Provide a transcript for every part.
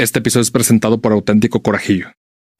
Este episodio es presentado por Auténtico Corajillo.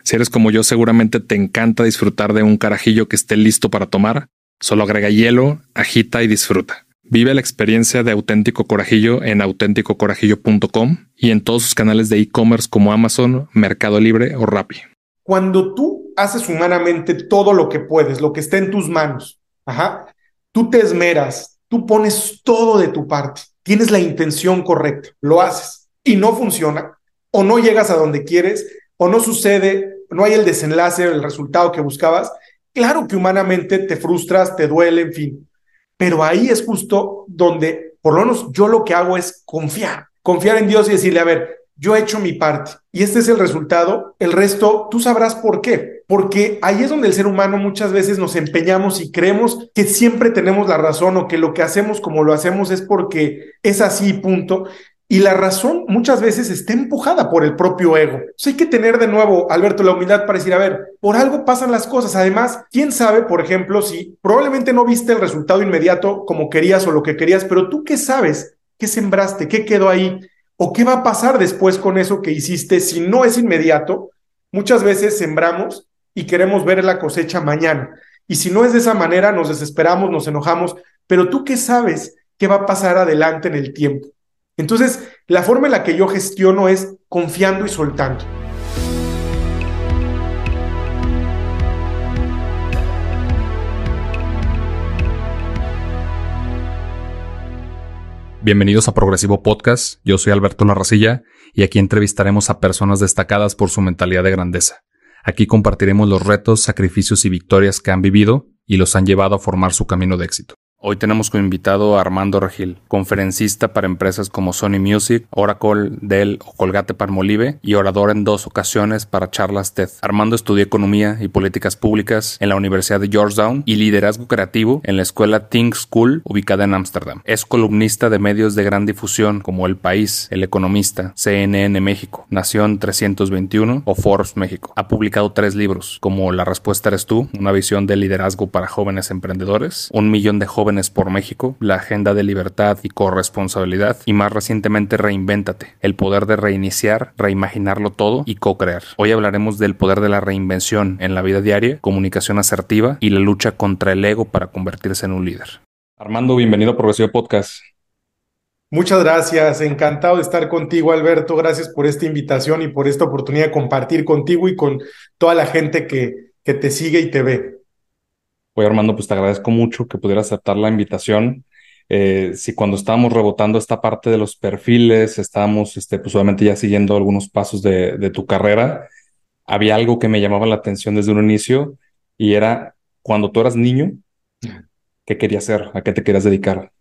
Si eres como yo, seguramente te encanta disfrutar de un carajillo que esté listo para tomar. Solo agrega hielo, agita y disfruta. Vive la experiencia de Auténtico Corajillo en auténticocorajillo.com y en todos sus canales de e-commerce como Amazon, Mercado Libre o Rappi. Cuando tú haces humanamente todo lo que puedes, lo que está en tus manos, ajá, tú te esmeras, tú pones todo de tu parte, tienes la intención correcta, lo haces y no funciona, o no llegas a donde quieres, o no sucede, no hay el desenlace, el resultado que buscabas, claro que humanamente te frustras, te duele, en fin. Pero ahí es justo donde, por lo menos yo lo que hago es confiar, confiar en Dios y decirle, a ver, yo he hecho mi parte y este es el resultado, el resto tú sabrás por qué, porque ahí es donde el ser humano muchas veces nos empeñamos y creemos que siempre tenemos la razón o que lo que hacemos como lo hacemos es porque es así, punto. Y la razón muchas veces está empujada por el propio ego. Hay que tener de nuevo, Alberto, la humildad para decir, a ver, por algo pasan las cosas. Además, quién sabe, por ejemplo, si probablemente no viste el resultado inmediato como querías o lo que querías, pero tú qué sabes, qué sembraste, qué quedó ahí o qué va a pasar después con eso que hiciste si no es inmediato. Muchas veces sembramos y queremos ver la cosecha mañana. Y si no es de esa manera, nos desesperamos, nos enojamos, pero tú qué sabes qué va a pasar adelante en el tiempo. Entonces, la forma en la que yo gestiono es confiando y soltando. Bienvenidos a Progresivo Podcast, yo soy Alberto Larracilla y aquí entrevistaremos a personas destacadas por su mentalidad de grandeza. Aquí compartiremos los retos, sacrificios y victorias que han vivido y los han llevado a formar su camino de éxito. Hoy tenemos como invitado a Armando Regil, conferencista para empresas como Sony Music, Oracle, Dell o Colgate Palmolive y orador en dos ocasiones para charlas TED. Armando estudió economía y políticas públicas en la Universidad de Georgetown y liderazgo creativo en la escuela Think School ubicada en Ámsterdam. Es columnista de medios de gran difusión como El País, El Economista, CNN México, Nación 321 o Forbes México. Ha publicado tres libros como La Respuesta Eres Tú, una visión de liderazgo para jóvenes emprendedores, Un Millón de Jóvenes por México, la Agenda de Libertad y Corresponsabilidad y más recientemente Reinvéntate, el poder de reiniciar, reimaginarlo todo y co-crear. Hoy hablaremos del poder de la reinvención en la vida diaria, comunicación asertiva y la lucha contra el ego para convertirse en un líder. Armando, bienvenido a Progresivo Podcast. Muchas gracias, encantado de estar contigo Alberto, gracias por esta invitación y por esta oportunidad de compartir contigo y con toda la gente que, que te sigue y te ve. Oye, Armando, pues te agradezco mucho que pudiera aceptar la invitación. Eh, si cuando estábamos rebotando esta parte de los perfiles, estábamos, este, pues obviamente ya siguiendo algunos pasos de, de tu carrera, había algo que me llamaba la atención desde un inicio y era cuando tú eras niño, ¿qué querías hacer? ¿A qué te querías dedicar?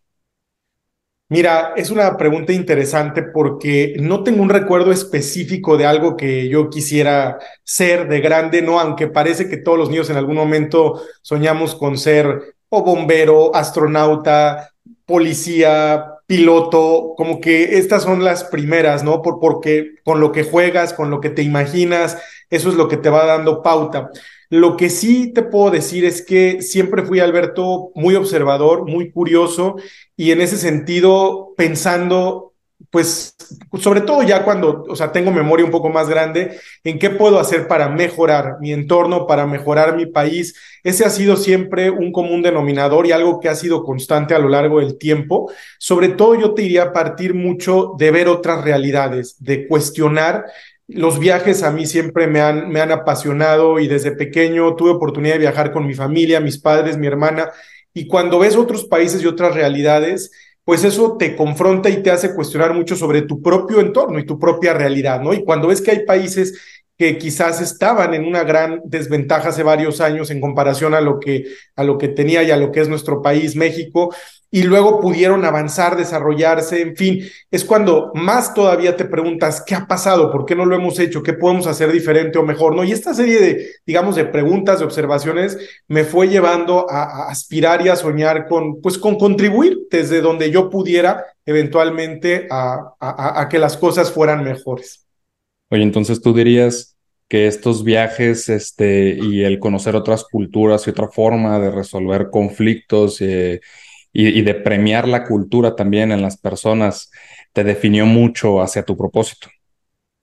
Mira, es una pregunta interesante porque no tengo un recuerdo específico de algo que yo quisiera ser de grande, ¿no? Aunque parece que todos los niños en algún momento soñamos con ser o bombero, astronauta, policía, piloto, como que estas son las primeras, ¿no? Por, porque con lo que juegas, con lo que te imaginas, eso es lo que te va dando pauta. Lo que sí te puedo decir es que siempre fui, Alberto, muy observador, muy curioso y en ese sentido pensando, pues, sobre todo ya cuando, o sea, tengo memoria un poco más grande, en qué puedo hacer para mejorar mi entorno, para mejorar mi país. Ese ha sido siempre un común denominador y algo que ha sido constante a lo largo del tiempo. Sobre todo yo te iría a partir mucho de ver otras realidades, de cuestionar los viajes a mí siempre me han, me han apasionado y desde pequeño tuve oportunidad de viajar con mi familia, mis padres, mi hermana, y cuando ves otros países y otras realidades, pues eso te confronta y te hace cuestionar mucho sobre tu propio entorno y tu propia realidad, ¿no? Y cuando ves que hay países que quizás estaban en una gran desventaja hace varios años en comparación a lo que, a lo que tenía y a lo que es nuestro país, México, y luego pudieron avanzar, desarrollarse, en fin, es cuando más todavía te preguntas, ¿qué ha pasado? ¿Por qué no lo hemos hecho? ¿Qué podemos hacer diferente o mejor? ¿No? Y esta serie de, digamos, de preguntas, de observaciones, me fue llevando a, aspirar y a soñar con, pues, con contribuir desde donde yo pudiera eventualmente a, que las cosas fueran mejores. Oye, entonces tú dirías que estos viajes este, y el conocer otras culturas y otra forma de resolver conflictos eh, y, de premiar la cultura también en las personas te definió mucho hacia tu propósito.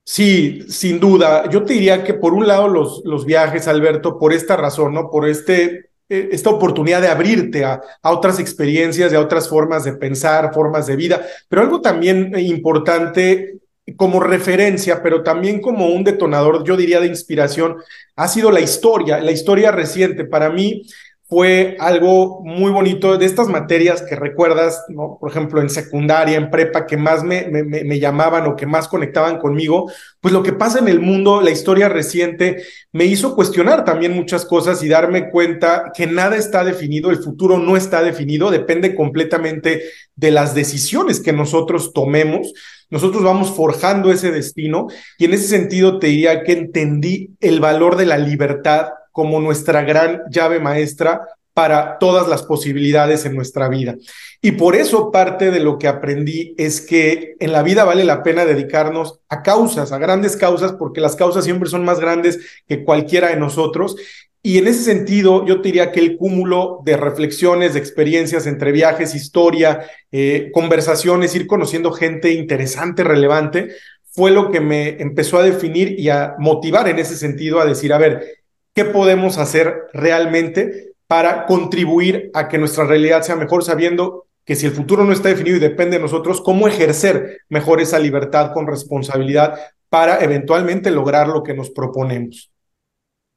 Sí, sin duda. Yo te diría que por un lado los, los viajes, Alberto, por esta razón, ¿no? Por este, eh, esta oportunidad de abrirte a, a, otras experiencias, a otras formas de pensar, formas de vida, pero algo también importante como referencia, pero también como un detonador, yo diría, de inspiración, ha sido la historia, la historia reciente. Para mí, fue algo muy bonito de estas materias que recuerdas. Por ejemplo, en secundaria, en prepa, que más me, me, me, llamaban o que más conectaban conmigo, pues lo que pasa en el mundo, la historia reciente, me hizo cuestionar también muchas cosas y darme cuenta que nada está definido, el futuro no está definido, depende completamente de las decisiones que nosotros tomemos. Nosotros vamos forjando ese destino y en ese sentido te diría que entendí el valor de la libertad como nuestra gran llave maestra para todas las posibilidades en nuestra vida. Y por eso parte de lo que aprendí es que en la vida vale la pena dedicarnos a causas, a grandes causas, porque las causas siempre son más grandes que cualquiera de nosotros. Y en ese sentido, yo te diría que el cúmulo de reflexiones, de experiencias entre viajes, historia, eh, conversaciones, ir conociendo gente interesante, relevante, fue lo que me empezó a definir y a motivar en ese sentido a decir, a ver, qué podemos hacer realmente para contribuir a que nuestra realidad sea mejor, sabiendo que si el futuro no está definido y depende de nosotros, cómo ejercer mejor esa libertad con responsabilidad para eventualmente lograr lo que nos proponemos.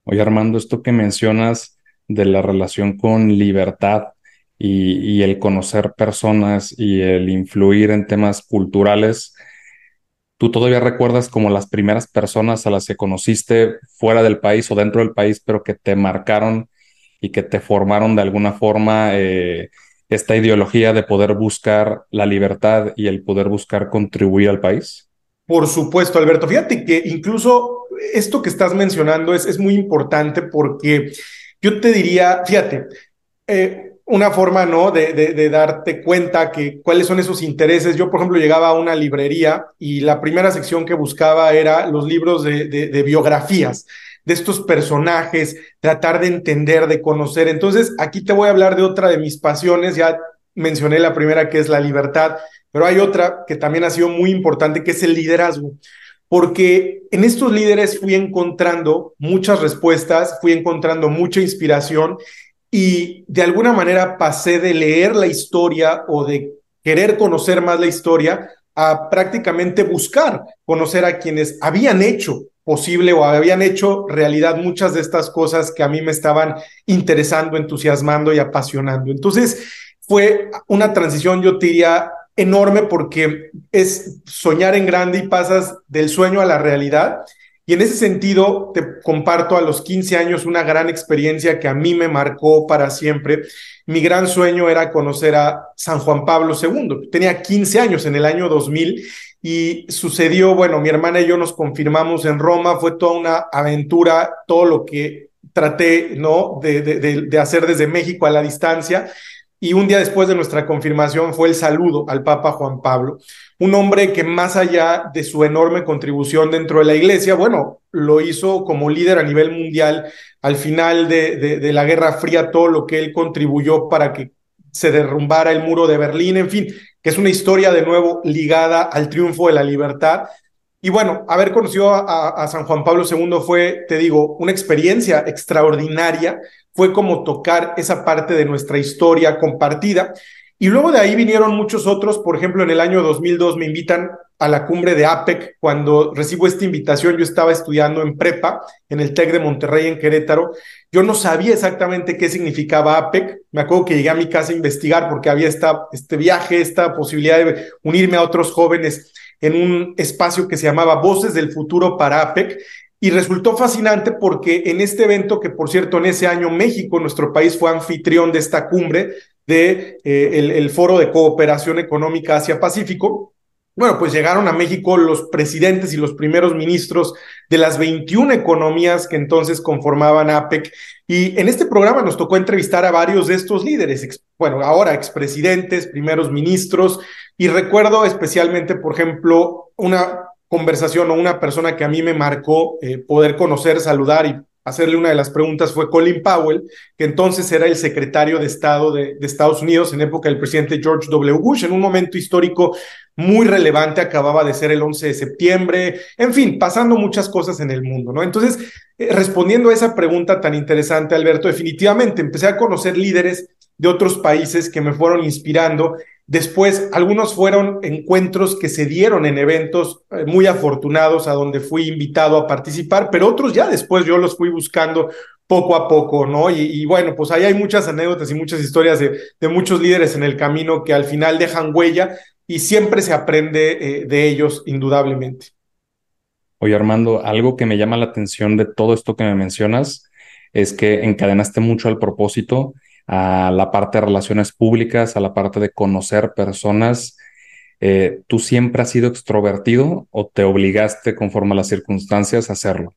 Oye, Armando, esto que mencionas de la relación con libertad y, y el conocer personas y el influir en temas culturales, ¿Tú todavía recuerdas como las primeras personas a las que conociste fuera del país o dentro del país, pero que te marcaron y que te formaron de alguna forma eh, esta ideología de poder buscar la libertad y el poder buscar contribuir al país? Por supuesto, Alberto. Fíjate que incluso esto que estás mencionando es, es muy importante porque yo te diría, fíjate, eh, una forma, ¿no? De, de, darte cuenta que cuáles son esos intereses. Yo, por ejemplo, llegaba a una librería y la primera sección que buscaba era los libros de, de biografías de estos personajes, tratar de entender, de conocer. Entonces, aquí te voy a hablar de otra de mis pasiones. Ya mencioné la primera que es la libertad, pero hay otra que también ha sido muy importante, que es el liderazgo porque en estos líderes fui encontrando muchas respuestas, fui encontrando mucha inspiración y de alguna manera pasé de leer la historia o de querer conocer más la historia a prácticamente buscar conocer a quienes habían hecho posible o habían hecho realidad muchas de estas cosas que a mí me estaban interesando, entusiasmando y apasionando. Entonces fue una transición, yo diría, enorme porque es soñar en grande y pasas del sueño a la realidad y en ese sentido, te comparto a los 15 años una gran experiencia que a mí me marcó para siempre. Mi gran sueño era conocer a San Juan Pablo II. Tenía 15 años en el año 2000 y sucedió, bueno, mi hermana y yo nos confirmamos en Roma, fue toda una aventura, todo lo que traté, ¿no? De, de, de hacer desde México a la distancia y un día después de nuestra confirmación fue el saludo al Papa Juan Pablo, un hombre que más allá de su enorme contribución dentro de la iglesia, bueno, lo hizo como líder a nivel mundial al final de, de, la Guerra Fría, todo lo que él contribuyó para que se derrumbara el muro de Berlín, en fin, que es una historia de nuevo ligada al triunfo de la libertad. Y bueno, haber conocido a, San Juan Pablo II fue, te digo, una experiencia extraordinaria fue como tocar esa parte de nuestra historia compartida. Y luego de ahí vinieron muchos otros, por ejemplo, en el año 2002 me invitan a la cumbre de APEC. Cuando recibo esta invitación, yo estaba estudiando en prepa, en el TEC de Monterrey, en Querétaro. Yo no sabía exactamente qué significaba APEC. Me acuerdo que llegué a mi casa a investigar porque había esta, este viaje, esta posibilidad de unirme a otros jóvenes en un espacio que se llamaba Voces del Futuro para APEC. Y resultó fascinante porque en este evento, que por cierto en ese año México, nuestro país fue anfitrión de esta cumbre de eh, el, Foro de Cooperación Económica Asia-Pacífico, bueno, pues llegaron a México los presidentes y los primeros ministros de las 21 economías que entonces conformaban APEC. Y en este programa nos tocó entrevistar a varios de estos líderes, bueno, ahora expresidentes, primeros ministros, y recuerdo especialmente, por ejemplo, una conversación o una persona que a mí me marcó eh, poder conocer, saludar y hacerle una de las preguntas fue Colin Powell, que entonces era el secretario de Estado de, Estados Unidos en época del presidente George W. Bush, en un momento histórico muy relevante, acababa de ser el 11 de septiembre, en fin, pasando muchas cosas en el mundo, ¿no? Entonces, eh, respondiendo a esa pregunta tan interesante, Alberto, definitivamente empecé a conocer líderes de otros países que me fueron inspirando Después, algunos fueron encuentros que se dieron en eventos eh, muy afortunados a donde fui invitado a participar, pero otros ya después yo los fui buscando poco a poco, ¿no? Y, bueno, pues ahí hay muchas anécdotas y muchas historias de, de, muchos líderes en el camino que al final dejan huella y siempre se aprende eh, de ellos, indudablemente. Oye, Armando, algo que me llama la atención de todo esto que me mencionas es que encadenaste mucho al propósito a la parte de relaciones públicas, a la parte de conocer personas. Eh, ¿Tú siempre has sido extrovertido o te obligaste conforme a las circunstancias a hacerlo?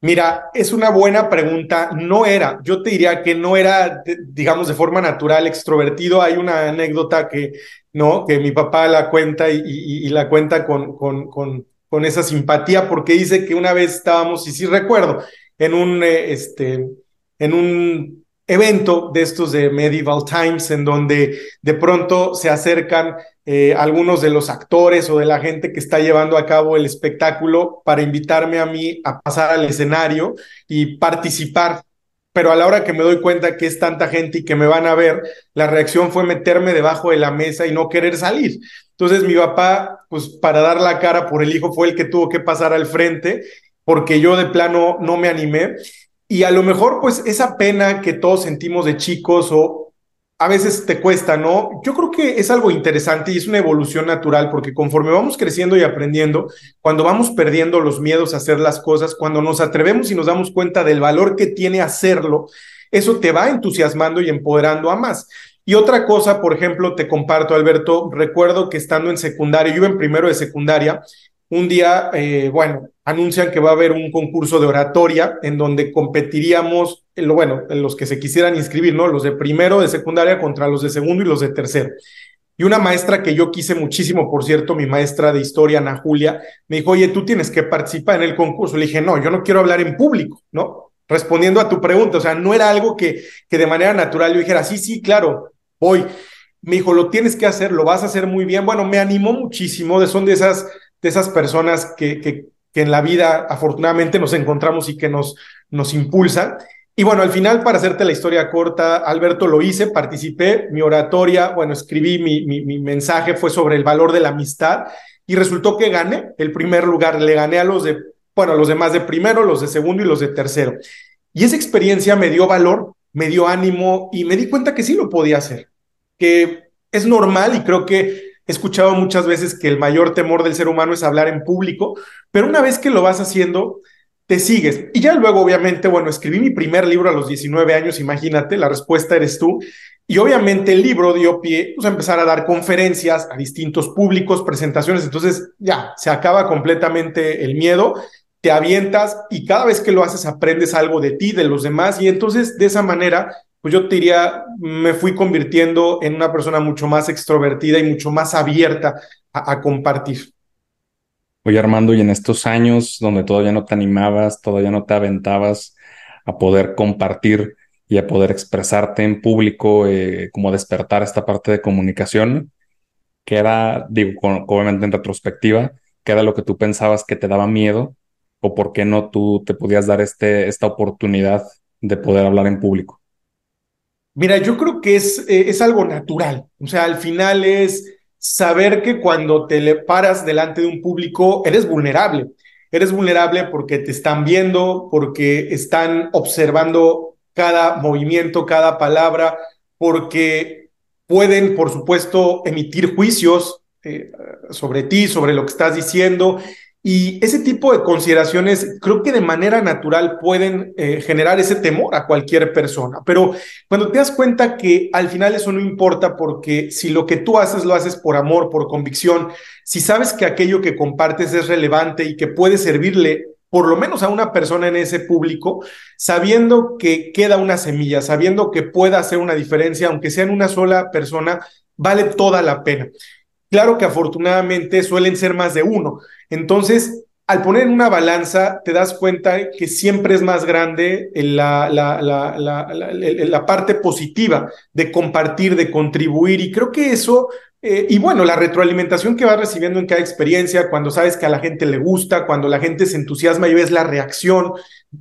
Mira, es una buena pregunta. No era, yo te diría que no era, digamos, de forma natural extrovertido. Hay una anécdota que, ¿no? Que mi papá la cuenta y, la cuenta con, con, con, esa simpatía porque dice que una vez estábamos, y sí recuerdo, en un, eh, este, en un evento de estos de Medieval Times, en donde de pronto se acercan eh, algunos de los actores o de la gente que está llevando a cabo el espectáculo para invitarme a mí a pasar al escenario y participar. Pero a la hora que me doy cuenta que es tanta gente y que me van a ver, la reacción fue meterme debajo de la mesa y no querer salir. Entonces mi papá, pues para dar la cara por el hijo, fue el que tuvo que pasar al frente porque yo de plano no me animé y a lo mejor, pues, esa pena que todos sentimos de chicos o a veces te cuesta, ¿no? Yo creo que es algo interesante y es una evolución natural porque conforme vamos creciendo y aprendiendo, cuando vamos perdiendo los miedos a hacer las cosas, cuando nos atrevemos y nos damos cuenta del valor que tiene hacerlo, eso te va entusiasmando y empoderando a más. Y otra cosa, por ejemplo, te comparto, Alberto, recuerdo que estando en secundaria, yo iba en primero de secundaria, un día, eh, bueno, anuncian que va a haber un concurso de oratoria en donde competiríamos, bueno, los que se quisieran inscribir, ¿no? Los de primero de secundaria contra los de segundo y los de tercero. Y una maestra que yo quise muchísimo, por cierto, mi maestra de historia, Ana Julia, me dijo, oye, tú tienes que participar en el concurso. Le dije, no, yo no quiero hablar en público, ¿no? Respondiendo a tu pregunta, o sea, no era algo que, que de manera natural yo dijera, sí, sí, claro, voy. Me dijo, lo tienes que hacer, lo vas a hacer muy bien. Bueno, me animó muchísimo, son de esas, de esas personas que, que que en la vida afortunadamente nos encontramos y que nos, nos impulsan. Y bueno, al final, para hacerte la historia corta, Alberto, lo hice, participé, mi oratoria, bueno, escribí mi, mi, mensaje, fue sobre el valor de la amistad y resultó que gané el primer lugar, le gané a los de, bueno, los demás de primero, los de segundo y los de tercero. Y esa experiencia me dio valor, me dio ánimo y me di cuenta que sí lo podía hacer, que es normal y creo que He escuchado muchas veces que el mayor temor del ser humano es hablar en público, pero una vez que lo vas haciendo, te sigues. Y ya luego, obviamente, bueno, escribí mi primer libro a los 19 años, imagínate, la respuesta eres tú. Y obviamente el libro dio pie pues, a empezar a dar conferencias a distintos públicos, presentaciones. Entonces ya, se acaba completamente el miedo, te avientas y cada vez que lo haces aprendes algo de ti, de los demás. Y entonces de esa manera pues yo te diría, me fui convirtiendo en una persona mucho más extrovertida y mucho más abierta a, compartir. Oye Armando, y en estos años donde todavía no te animabas, todavía no te aventabas a poder compartir y a poder expresarte en público, eh, como despertar esta parte de comunicación, que era, digo, obviamente en retrospectiva, que era lo que tú pensabas que te daba miedo o por qué no tú te podías dar este, esta oportunidad de poder hablar en público? Mira, yo creo que es, eh, es algo natural. O sea, al final es saber que cuando te le paras delante de un público, eres vulnerable. Eres vulnerable porque te están viendo, porque están observando cada movimiento, cada palabra, porque pueden, por supuesto, emitir juicios eh, sobre ti, sobre lo que estás diciendo, y ese tipo de consideraciones creo que de manera natural pueden eh, generar ese temor a cualquier persona. Pero cuando te das cuenta que al final eso no importa porque si lo que tú haces lo haces por amor, por convicción, si sabes que aquello que compartes es relevante y que puede servirle por lo menos a una persona en ese público, sabiendo que queda una semilla, sabiendo que pueda hacer una diferencia, aunque sea en una sola persona, vale toda la pena. Claro que afortunadamente suelen ser más de uno. Entonces, al poner una balanza te das cuenta que siempre es más grande la, la, la, la, parte positiva de compartir, de contribuir. Y creo que eso, eh, y bueno, la retroalimentación que vas recibiendo en cada experiencia, cuando sabes que a la gente le gusta, cuando la gente se entusiasma y ves la reacción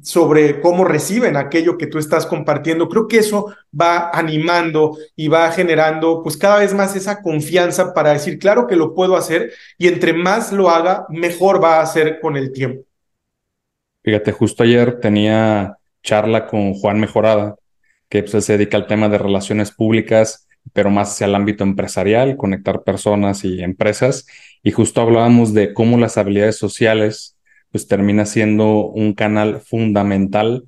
sobre cómo reciben aquello que tú estás compartiendo, creo que eso va animando y va generando pues cada vez más esa confianza para decir, claro que lo puedo hacer y entre más lo haga, mejor va a ser con el tiempo. Fíjate, justo ayer tenía charla con Juan Mejorada, que pues, se dedica al tema de relaciones públicas, pero más hacia el ámbito empresarial, conectar personas y empresas. Y justo hablábamos de cómo las habilidades sociales pues termina siendo un canal fundamental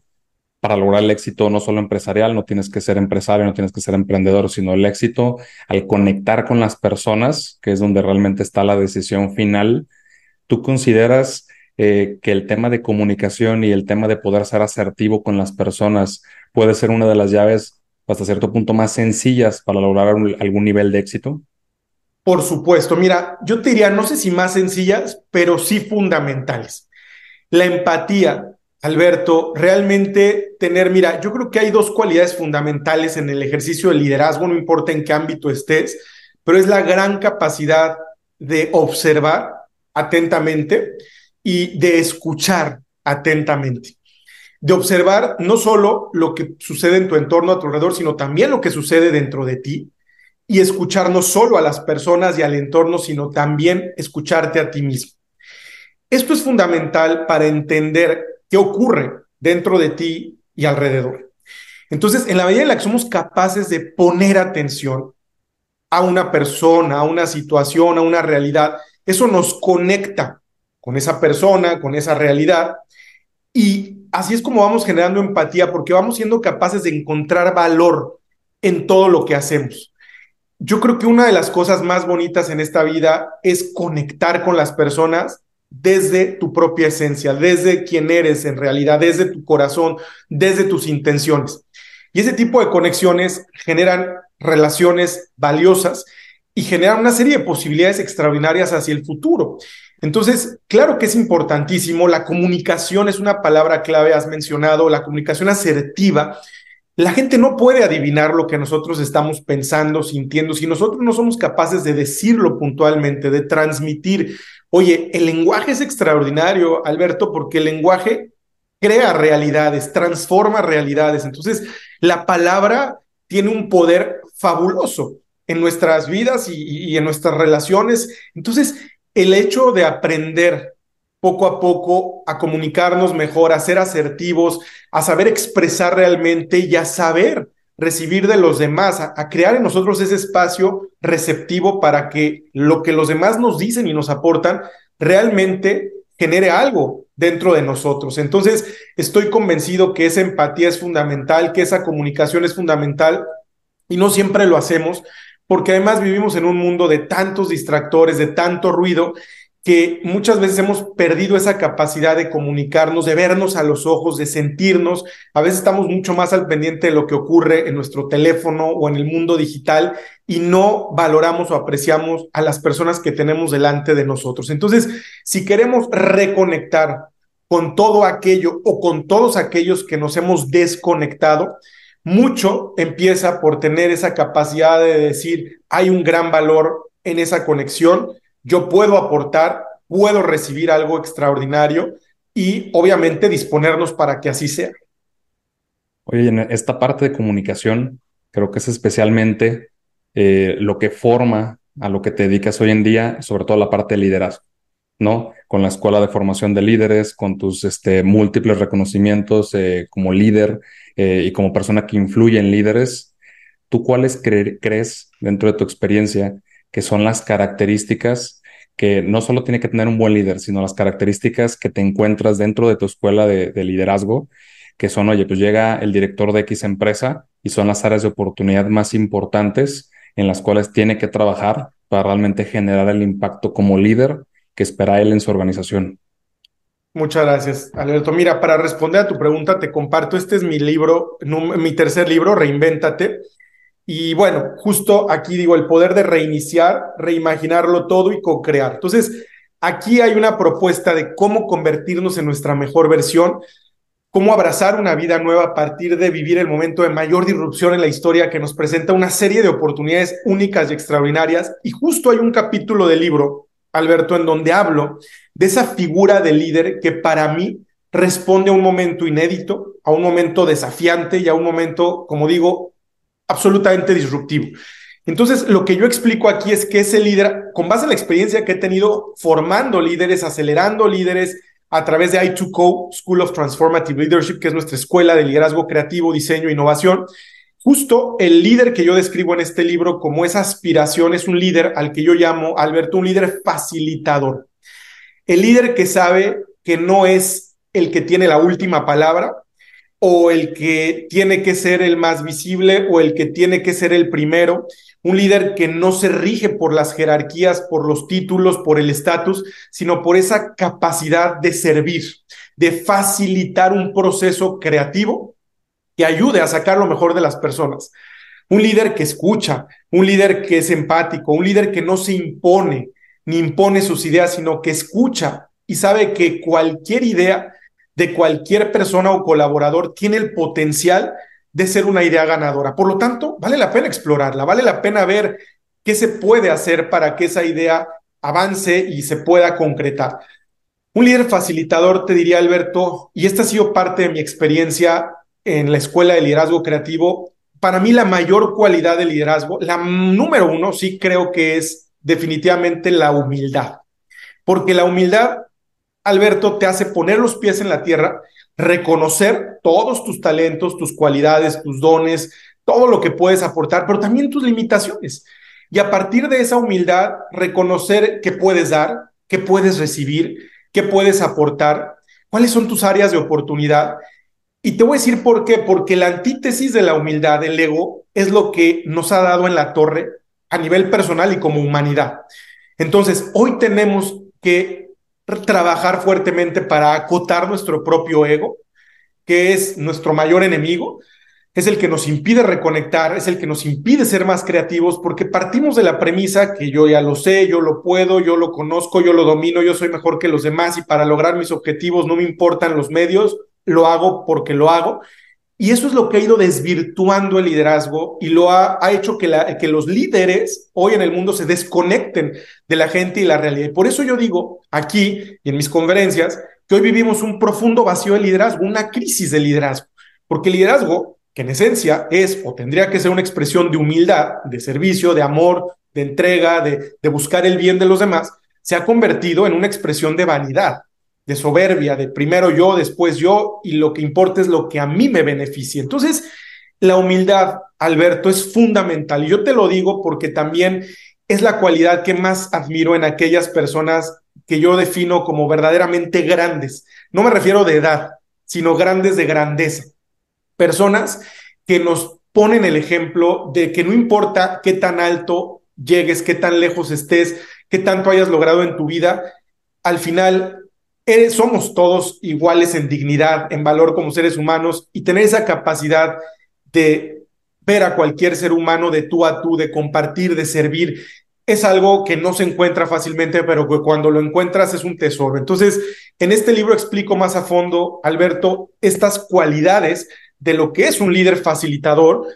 para lograr el éxito no solo empresarial, no tienes que ser empresario, no tienes que ser emprendedor, sino el éxito al conectar con las personas, que es donde realmente está la decisión final. ¿Tú consideras eh, que el tema de comunicación y el tema de poder ser asertivo con las personas puede ser una de las llaves hasta cierto punto más sencillas para lograr algún nivel de éxito? Por supuesto, mira, yo te diría, no sé si más sencillas, pero sí fundamentales. La empatía, Alberto, realmente tener, mira, yo creo que hay dos cualidades fundamentales en el ejercicio del liderazgo, no importa en qué ámbito estés, pero es la gran capacidad de observar atentamente y de escuchar atentamente. De observar no solo lo que sucede en tu entorno a tu alrededor, sino también lo que sucede dentro de ti. Y escuchar no solo a las personas y al entorno, sino también escucharte a ti mismo. Esto es fundamental para entender qué ocurre dentro de ti y alrededor. Entonces, en la medida en la que somos capaces de poner atención a una persona, a una situación, a una realidad, eso nos conecta con esa persona, con esa realidad. Y así es como vamos generando empatía, porque vamos siendo capaces de encontrar valor en todo lo que hacemos. Yo creo que una de las cosas más bonitas en esta vida es conectar con las personas desde tu propia esencia, desde quién eres en realidad, desde tu corazón, desde tus intenciones. Y ese tipo de conexiones generan relaciones valiosas y generan una serie de posibilidades extraordinarias hacia el futuro. Entonces, claro que es importantísimo, la comunicación es una palabra clave, has mencionado, la comunicación asertiva. La gente no puede adivinar lo que nosotros estamos pensando, sintiendo, si nosotros no somos capaces de decirlo puntualmente, de transmitir Oye, el lenguaje es extraordinario, Alberto, porque el lenguaje crea realidades, transforma realidades. Entonces, la palabra tiene un poder fabuloso en nuestras vidas y, en nuestras relaciones. Entonces, el hecho de aprender poco a poco a comunicarnos mejor, a ser asertivos, a saber expresar realmente y a saber recibir de los demás, a, crear en nosotros ese espacio receptivo para que lo que los demás nos dicen y nos aportan realmente genere algo dentro de nosotros. Entonces, estoy convencido que esa empatía es fundamental, que esa comunicación es fundamental y no siempre lo hacemos porque además vivimos en un mundo de tantos distractores, de tanto ruido, que muchas veces hemos perdido esa capacidad de comunicarnos, de vernos a los ojos, de sentirnos. A veces estamos mucho más al pendiente de lo que ocurre en nuestro teléfono o en el mundo digital y no valoramos o apreciamos a las personas que tenemos delante de nosotros. Entonces, si queremos reconectar con todo aquello o con todos aquellos que nos hemos desconectado, mucho empieza por tener esa capacidad de decir, hay un gran valor en esa conexión yo puedo aportar, puedo recibir algo extraordinario y obviamente disponernos para que así sea. Oye, en esta parte de comunicación, creo que es especialmente eh, lo que forma a lo que te dedicas hoy en día, sobre todo la parte de liderazgo, ¿no? Con la escuela de formación de líderes, con tus este, múltiples reconocimientos eh, como líder eh, y como persona que influye en líderes, ¿tú cuáles crees dentro de tu experiencia que son las características que no solo tiene que tener un buen líder, sino las características que te encuentras dentro de tu escuela de, liderazgo, que son, oye, pues llega el director de X empresa y son las áreas de oportunidad más importantes en las cuales tiene que trabajar para realmente generar el impacto como líder que espera él en su organización. Muchas gracias, Alberto. Mira, para responder a tu pregunta, te comparto, este es mi libro, mi tercer libro, Reinvéntate. Y bueno, justo aquí digo, el poder de reiniciar, reimaginarlo todo y co-crear. Entonces, aquí hay una propuesta de cómo convertirnos en nuestra mejor versión, cómo abrazar una vida nueva a partir de vivir el momento de mayor disrupción en la historia que nos presenta una serie de oportunidades únicas y extraordinarias. Y justo hay un capítulo del libro, Alberto, en donde hablo de esa figura de líder que para mí responde a un momento inédito, a un momento desafiante y a un momento, como digo, absolutamente disruptivo. Entonces, lo que yo explico aquí es que ese líder, con base en la experiencia que he tenido formando líderes, acelerando líderes a través de I2Co, School of Transformative Leadership, que es nuestra escuela de liderazgo creativo, diseño e innovación, justo el líder que yo describo en este libro como esa aspiración es un líder al que yo llamo, Alberto, un líder facilitador. El líder que sabe que no es el que tiene la última palabra, o el que tiene que ser el más visible o el que tiene que ser el primero, un líder que no se rige por las jerarquías, por los títulos, por el estatus, sino por esa capacidad de servir, de facilitar un proceso creativo que ayude a sacar lo mejor de las personas. Un líder que escucha, un líder que es empático, un líder que no se impone ni impone sus ideas, sino que escucha y sabe que cualquier idea de cualquier persona o colaborador tiene el potencial de ser una idea ganadora. Por lo tanto, vale la pena explorarla, vale la pena ver qué se puede hacer para que esa idea avance y se pueda concretar. Un líder facilitador, te diría Alberto, y esta ha sido parte de mi experiencia en la escuela de liderazgo creativo, para mí la mayor cualidad de liderazgo, la número uno, sí creo que es definitivamente la humildad, porque la humildad Alberto, te hace poner los pies en la tierra, reconocer todos tus talentos, tus cualidades, tus dones, todo lo que puedes aportar, pero también tus limitaciones. Y a partir de esa humildad, reconocer qué puedes dar, qué puedes recibir, qué puedes aportar, cuáles son tus áreas de oportunidad. Y te voy a decir por qué, porque la antítesis de la humildad, el ego, es lo que nos ha dado en la torre a nivel personal y como humanidad. Entonces, hoy tenemos que trabajar fuertemente para acotar nuestro propio ego, que es nuestro mayor enemigo, es el que nos impide reconectar, es el que nos impide ser más creativos, porque partimos de la premisa que yo ya lo sé, yo lo puedo, yo lo conozco, yo lo domino, yo soy mejor que los demás y para lograr mis objetivos no me importan los medios, lo hago porque lo hago. Y eso es lo que ha ido desvirtuando el liderazgo y lo ha, ha hecho que, que, los líderes hoy en el mundo se desconecten de la gente y la realidad. Y por eso yo digo aquí y en mis conferencias que hoy vivimos un profundo vacío de liderazgo, una crisis de liderazgo, porque el liderazgo, que en esencia es o tendría que ser una expresión de humildad, de servicio, de amor, de entrega, de, de buscar el bien de los demás, se ha convertido en una expresión de vanidad de soberbia, de primero yo, después yo, y lo que importa es lo que a mí me beneficie. Entonces, la humildad, Alberto, es fundamental. Y yo te lo digo porque también es la cualidad que más admiro en aquellas personas que yo defino como verdaderamente grandes. No me refiero de edad, sino grandes de grandeza. Personas que nos ponen el ejemplo de que no importa qué tan alto llegues, qué tan lejos estés, qué tanto hayas logrado en tu vida, al final somos todos iguales en dignidad, en valor como seres humanos y tener esa capacidad de ver a cualquier ser humano de tú a tú, de compartir, de servir, es algo que no se encuentra fácilmente, pero que cuando lo encuentras es un tesoro. Entonces, en este libro explico más a fondo, Alberto, estas cualidades de lo que es un líder facilitador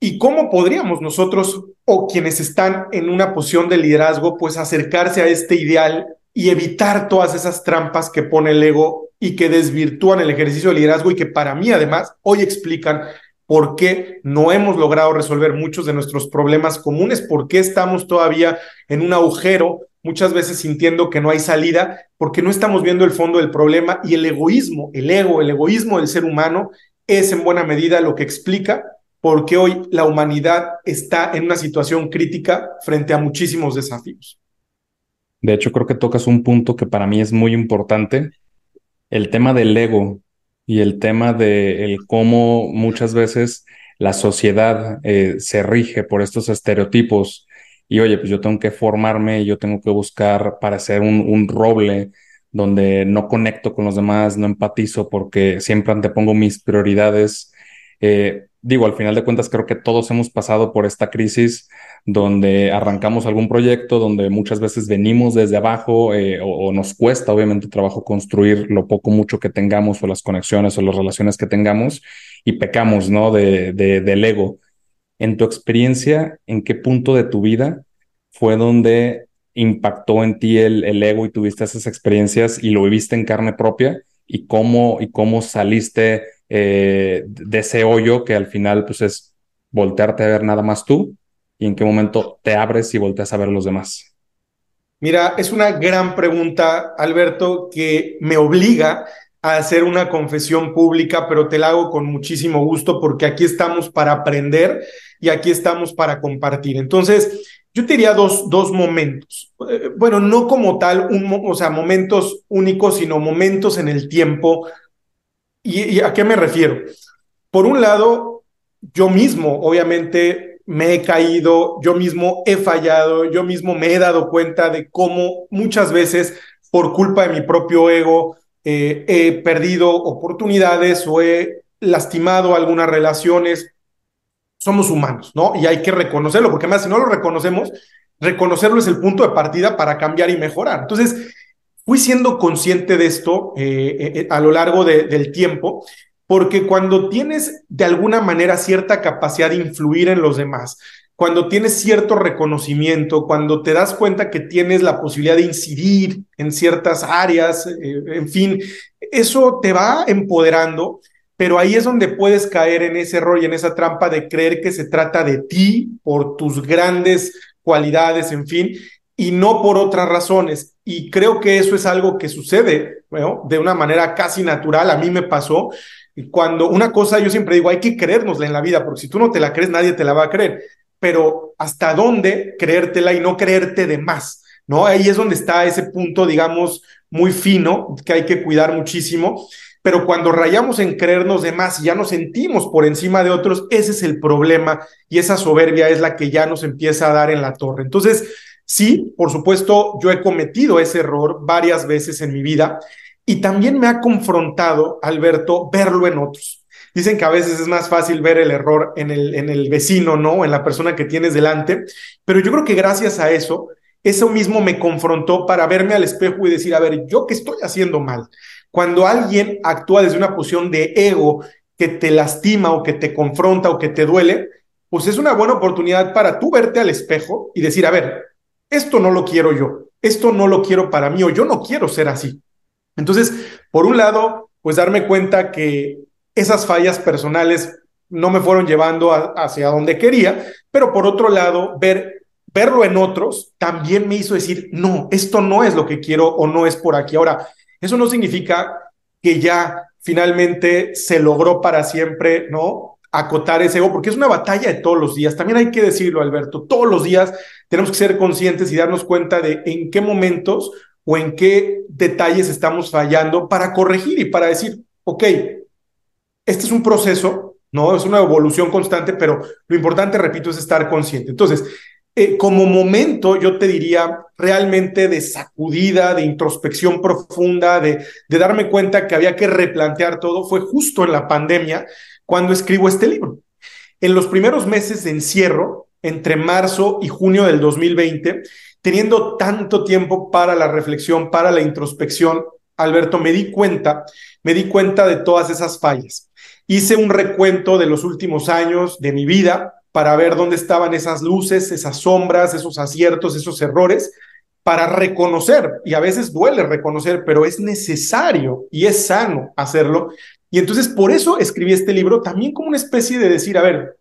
y cómo podríamos nosotros o quienes están en una posición de liderazgo, pues acercarse a este ideal y evitar todas esas trampas que pone el ego y que desvirtúan el ejercicio de liderazgo y que para mí además hoy explican por qué no hemos logrado resolver muchos de nuestros problemas comunes, por qué estamos todavía en un agujero, muchas veces sintiendo que no hay salida, porque no estamos viendo el fondo del problema y el egoísmo, el ego, el egoísmo del ser humano es en buena medida lo que explica por qué hoy la humanidad está en una situación crítica frente a muchísimos desafíos. De hecho, creo que tocas un punto que para mí es muy importante, el tema del ego y el tema de el cómo muchas veces la sociedad eh, se rige por estos estereotipos y oye, pues yo tengo que formarme, yo tengo que buscar para ser un, un roble donde no conecto con los demás, no empatizo porque siempre antepongo mis prioridades. Eh, digo, al final de cuentas creo que todos hemos pasado por esta crisis donde arrancamos algún proyecto, donde muchas veces venimos desde abajo eh, o, nos cuesta obviamente trabajo construir lo poco mucho que tengamos o las conexiones o las relaciones que tengamos y pecamos, ¿no? De, de, del ego. En tu experiencia, ¿en qué punto de tu vida fue donde impactó en ti el, el ego y tuviste esas experiencias y lo viviste en carne propia? ¿Y cómo, y cómo saliste eh, de ese hoyo que al final pues es voltearte a ver nada más tú y en qué momento te abres y volteas a ver los demás? Mira, es una gran pregunta, Alberto, que me obliga a hacer una confesión pública, pero te la hago con muchísimo gusto porque aquí estamos para aprender y aquí estamos para compartir. Entonces, yo te diría dos, dos momentos. Eh, bueno, no como tal, un, o sea, momentos únicos, sino momentos en el tiempo. ¿Y, ¿Y a qué me refiero? Por un lado, yo mismo, obviamente, me he caído, yo mismo he fallado, yo mismo me he dado cuenta de cómo muchas veces por culpa de mi propio ego eh, he perdido oportunidades o he lastimado algunas relaciones. Somos humanos, ¿no? Y hay que reconocerlo, porque además si no lo reconocemos, reconocerlo es el punto de partida para cambiar y mejorar. Entonces, fui siendo consciente de esto eh, eh, a lo largo del tiempo porque cuando tienes de alguna manera cierta capacidad de influir en los demás, cuando tienes cierto reconocimiento, cuando te das cuenta que tienes la posibilidad de incidir en ciertas áreas, eh, en fin, eso te va empoderando, pero ahí es donde puedes caer en ese error y en esa trampa de creer que se trata de ti por tus grandes cualidades, en fin, y no por otras razones. Y creo que eso es algo que sucede de una manera casi natural. A mí me pasó cuando una cosa, yo siempre digo, hay que creérnosla en la vida, porque si tú no te la crees, nadie te la va a creer. Pero hasta dónde creértela y no creerte de más, ¿no? Ahí es donde está ese punto, digamos, muy fino, que hay que cuidar muchísimo. Pero cuando rayamos en creernos de más y ya nos sentimos por encima de otros, ese es el problema y esa soberbia es la que ya nos empieza a dar en la torre. Entonces, sí, por supuesto, yo he cometido ese error varias veces en mi vida y también me ha confrontado, Alberto, verlo en otros. Dicen que a veces es más fácil ver el error en el, en el vecino, ¿no? En la persona que tienes delante. Pero yo creo que gracias a eso, eso mismo me confrontó para verme al espejo y decir, a ver, ¿yo qué estoy haciendo mal? Cuando alguien actúa desde una posición de ego que te lastima o que te confronta o que te duele, pues es una buena oportunidad para tú verte al espejo y decir, a ver, esto no lo quiero yo, esto no lo quiero para mí o yo no quiero ser así. Entonces, por un lado, pues darme cuenta que esas fallas personales no me fueron llevando hacia donde quería, pero por otro lado, ver, verlo en otros también me hizo decir, no, esto no es lo que quiero o no es por aquí. Ahora, eso no significa que ya finalmente se logró para siempre, ¿no? Acotar ese ego, porque es una batalla de todos los días. También hay que decirlo, Alberto, todos los días tenemos que ser conscientes y darnos cuenta de en qué momentos o en qué detalles estamos fallando para corregir y para decir, ok, este es un proceso, ¿no? Es una evolución constante, pero lo importante, repito, es estar consciente. Entonces, eh, como momento, yo te diría realmente de sacudida, de introspección profunda, de, de darme cuenta que había que replantear todo, fue justo en la pandemia cuando escribo este libro. En los primeros meses de encierro, entre marzo y junio del 2020, teniendo tanto tiempo para la reflexión, para la introspección, Alberto, me di cuenta, me di cuenta de todas esas fallas. Hice un recuento de los últimos años de mi vida para ver dónde estaban esas luces, esas sombras, esos aciertos, esos errores, para reconocer, y a veces duele reconocer, pero es necesario y es sano hacerlo. Y entonces por eso escribí este libro también como una especie de decir, a ver,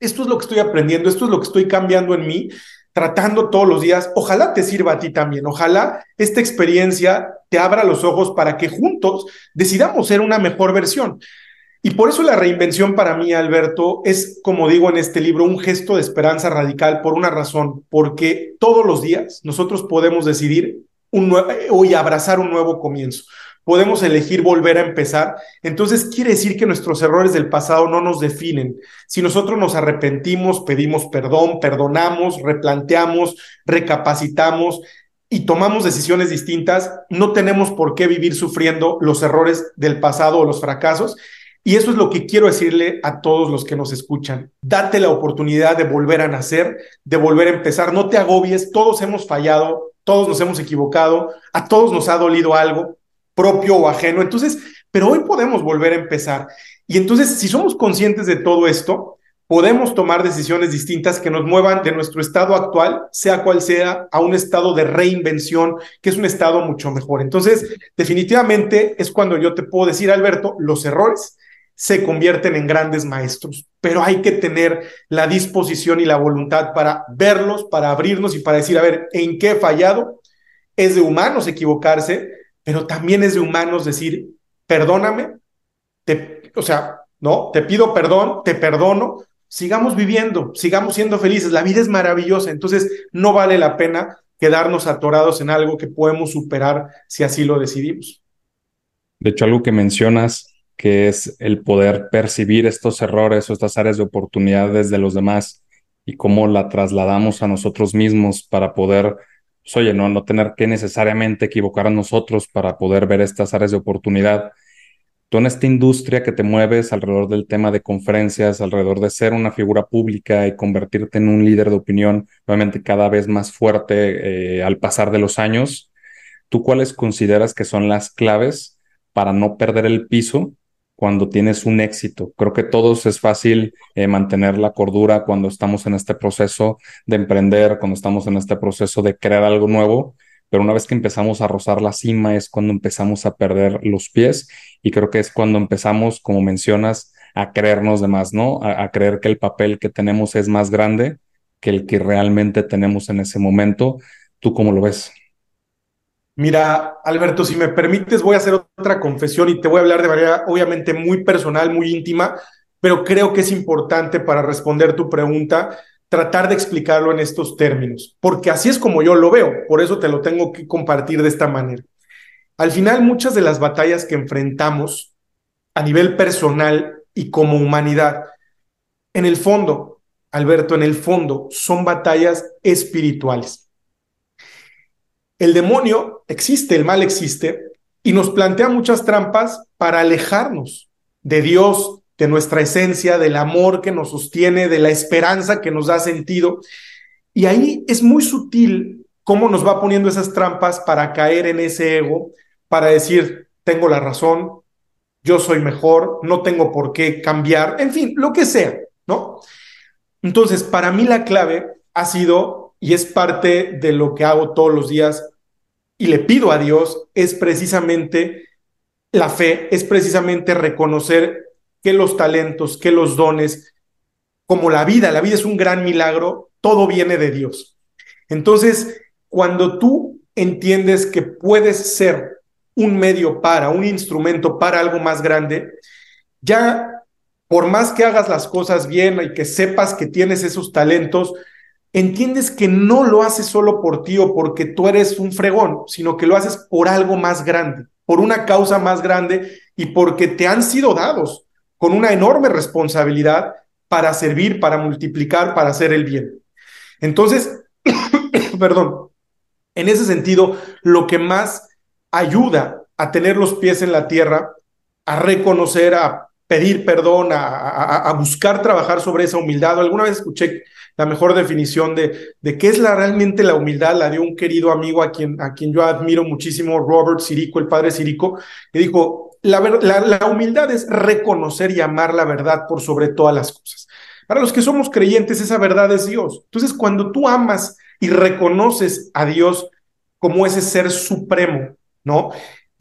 esto es lo que estoy aprendiendo, esto es lo que estoy cambiando en mí, tratando todos los días. Ojalá te sirva a ti también. Ojalá esta experiencia te abra los ojos para que juntos decidamos ser una mejor versión. Y por eso la reinvención para mí, Alberto, es, como digo en este libro, un gesto de esperanza radical por una razón, porque todos los días nosotros podemos decidir un abrazar un nuevo comienzo podemos elegir volver a empezar, entonces quiere decir que nuestros errores del pasado no nos definen. Si nosotros nos arrepentimos, pedimos perdón, perdonamos, replanteamos, recapacitamos y tomamos decisiones distintas, no tenemos por qué vivir sufriendo los errores del pasado o los fracasos. Y eso es lo que quiero decirle a todos los que nos escuchan. Date la oportunidad de volver a nacer, de volver a empezar. No te agobies, todos hemos fallado, todos nos hemos equivocado, a todos nos ha dolido algo, propio o ajeno. Entonces, pero hoy podemos volver a empezar. Y entonces, si somos conscientes de todo esto, podemos tomar decisiones distintas que nos muevan de nuestro estado actual, sea cual sea, a un estado de reinvención, que es un estado mucho mejor. Entonces, definitivamente es cuando yo te puedo decir, Alberto, los errores se convierten en grandes maestros, pero hay que tener la disposición y la voluntad para verlos, para abrirnos y para decir, a ver, ¿en qué he fallado? Es de humanos equivocarse, pero también es de humanos decir, perdóname, te, o sea, no, te pido perdón, te perdono, sigamos viviendo, sigamos siendo felices, la vida es maravillosa, entonces no vale la pena quedarnos atorados en algo que podemos superar si así lo decidimos. De hecho, algo que mencionas que es el poder percibir estos errores o estas áreas de oportunidades de los demás y cómo la trasladamos a nosotros mismos para poder, pues, oye, no, no tener que necesariamente equivocar a nosotros para poder ver estas áreas de oportunidad. Tú en esta industria que te mueves alrededor del tema de conferencias, alrededor de ser una figura pública y convertirte en un líder de opinión, obviamente cada vez más fuerte eh, al pasar de los años, ¿tú cuáles consideras que son las claves para no perder el piso cuando tienes un éxito. Creo que todos es fácil eh, mantener la cordura cuando estamos en este proceso de emprender, cuando estamos en este proceso de crear algo nuevo, pero una vez que empezamos a rozar la cima es cuando empezamos a perder los pies y creo que es cuando empezamos, como mencionas, a creernos de más, ¿no? A, a creer que el papel que tenemos es más grande que el que realmente tenemos en ese momento. ¿Tú cómo lo ves? Mira, Alberto, si me permites, voy a hacer otra confesión y te voy a hablar de manera obviamente muy personal, muy íntima, pero creo que es importante para responder tu pregunta tratar de explicarlo en estos términos, porque así es como yo lo veo, por eso te lo tengo que compartir de esta manera. Al final, muchas de las batallas que enfrentamos a nivel personal y como humanidad, en el fondo, Alberto, en el fondo, son batallas espirituales. El demonio existe, el mal existe, y nos plantea muchas trampas para alejarnos de Dios, de nuestra esencia, del amor que nos sostiene, de la esperanza que nos da sentido. Y ahí es muy sutil cómo nos va poniendo esas trampas para caer en ese ego, para decir, tengo la razón, yo soy mejor, no tengo por qué cambiar, en fin, lo que sea, ¿no? Entonces, para mí la clave ha sido, y es parte de lo que hago todos los días, y le pido a Dios es precisamente la fe, es precisamente reconocer que los talentos, que los dones, como la vida, la vida es un gran milagro, todo viene de Dios. Entonces, cuando tú entiendes que puedes ser un medio para, un instrumento para algo más grande, ya por más que hagas las cosas bien y que sepas que tienes esos talentos, entiendes que no lo haces solo por ti o porque tú eres un fregón, sino que lo haces por algo más grande, por una causa más grande y porque te han sido dados con una enorme responsabilidad para servir, para multiplicar, para hacer el bien. Entonces, perdón, en ese sentido, lo que más ayuda a tener los pies en la tierra, a reconocer, a pedir perdón, a, buscar trabajar sobre esa humildad. Alguna vez escuché la mejor definición de, de qué es la, realmente la humildad, la de un querido amigo a quien, a quien yo admiro muchísimo, Robert Sirico, el padre Sirico, que dijo, la, la humildad es reconocer y amar la verdad por sobre todas las cosas. Para los que somos creyentes, esa verdad es Dios. Entonces, cuando tú amas y reconoces a Dios como ese ser supremo, ¿no?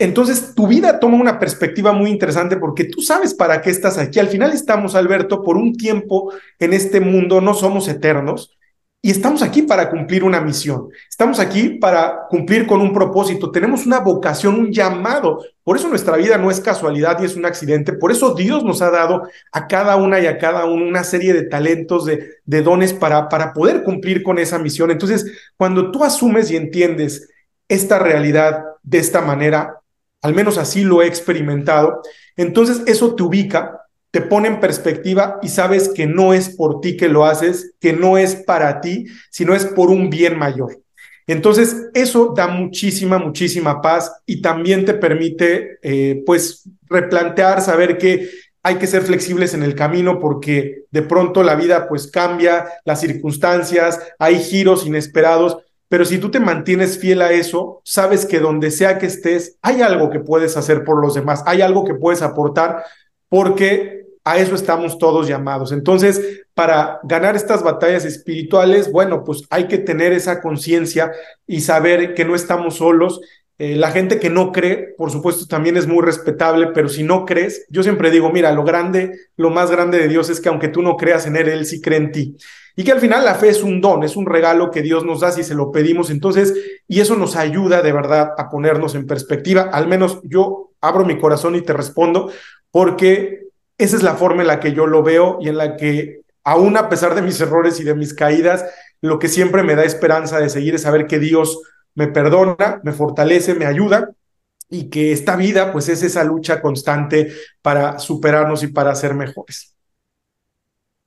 Entonces, tu vida toma una perspectiva muy interesante porque tú sabes para qué estás aquí. Al final estamos, Alberto, por un tiempo en este mundo, no somos eternos y estamos aquí para cumplir una misión. Estamos aquí para cumplir con un propósito. Tenemos una vocación, un llamado. Por eso nuestra vida no es casualidad ni es un accidente. Por eso Dios nos ha dado a cada una y a cada uno una serie de talentos, de, de dones para, para poder cumplir con esa misión. Entonces, cuando tú asumes y entiendes esta realidad de esta manera, al menos así lo he experimentado, entonces eso te ubica, te pone en perspectiva y sabes que no es por ti que lo haces, que no es para ti, sino es por un bien mayor. Entonces, eso da muchísima, muchísima paz y también te permite, eh, pues, replantear, saber que hay que ser flexibles en el camino porque de pronto la vida pues cambia, las circunstancias, hay giros inesperados, pero si tú te mantienes fiel a eso, sabes que donde sea que estés, hay algo que puedes hacer por los demás, hay algo que puedes aportar porque a eso estamos todos llamados. Entonces, para ganar estas batallas espirituales, bueno, pues hay que tener esa conciencia y saber que no estamos solos eh, la gente que no cree, por supuesto, también es muy respetable, pero si no crees, yo siempre digo, mira, lo grande, lo más grande de Dios es que aunque tú no creas en Él, Él sí cree en ti. Y que al final la fe es un don, es un regalo que Dios nos da si se lo pedimos. Entonces, y eso nos ayuda de verdad a ponernos en perspectiva. Al menos yo abro mi corazón y te respondo, porque esa es la forma en la que yo lo veo y en la que, aún a pesar de mis errores y de mis caídas, lo que siempre me da esperanza de seguir es saber que Dios me perdona, me fortalece, me ayuda y que esta vida pues es esa lucha constante para superarnos y para ser mejores.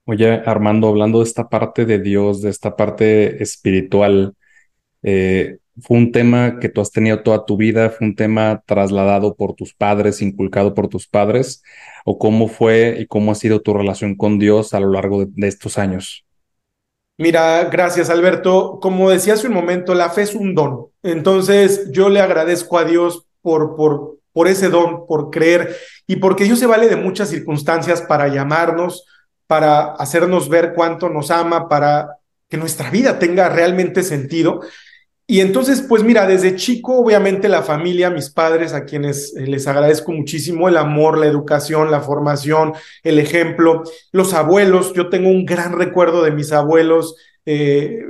Oye, Armando, hablando de esta parte de Dios, de esta parte espiritual, eh, ¿fue un tema que tú has tenido toda tu vida? ¿Fue un tema trasladado por tus padres, inculcado por tus padres? ¿O cómo fue y cómo ha sido tu relación con Dios a lo largo de estos años? Mira, gracias Alberto. Como decía hace un momento, la fe es un don. Entonces yo le agradezco a Dios por, por, por ese don, por creer y porque Dios se vale de muchas circunstancias para llamarnos, para hacernos ver cuánto nos ama, para que nuestra vida tenga realmente sentido. Y entonces, pues mira, desde chico, obviamente la familia, mis padres, a quienes eh, les agradezco muchísimo el amor, la educación, la formación, el ejemplo, los abuelos, yo tengo un gran recuerdo de mis abuelos. Eh,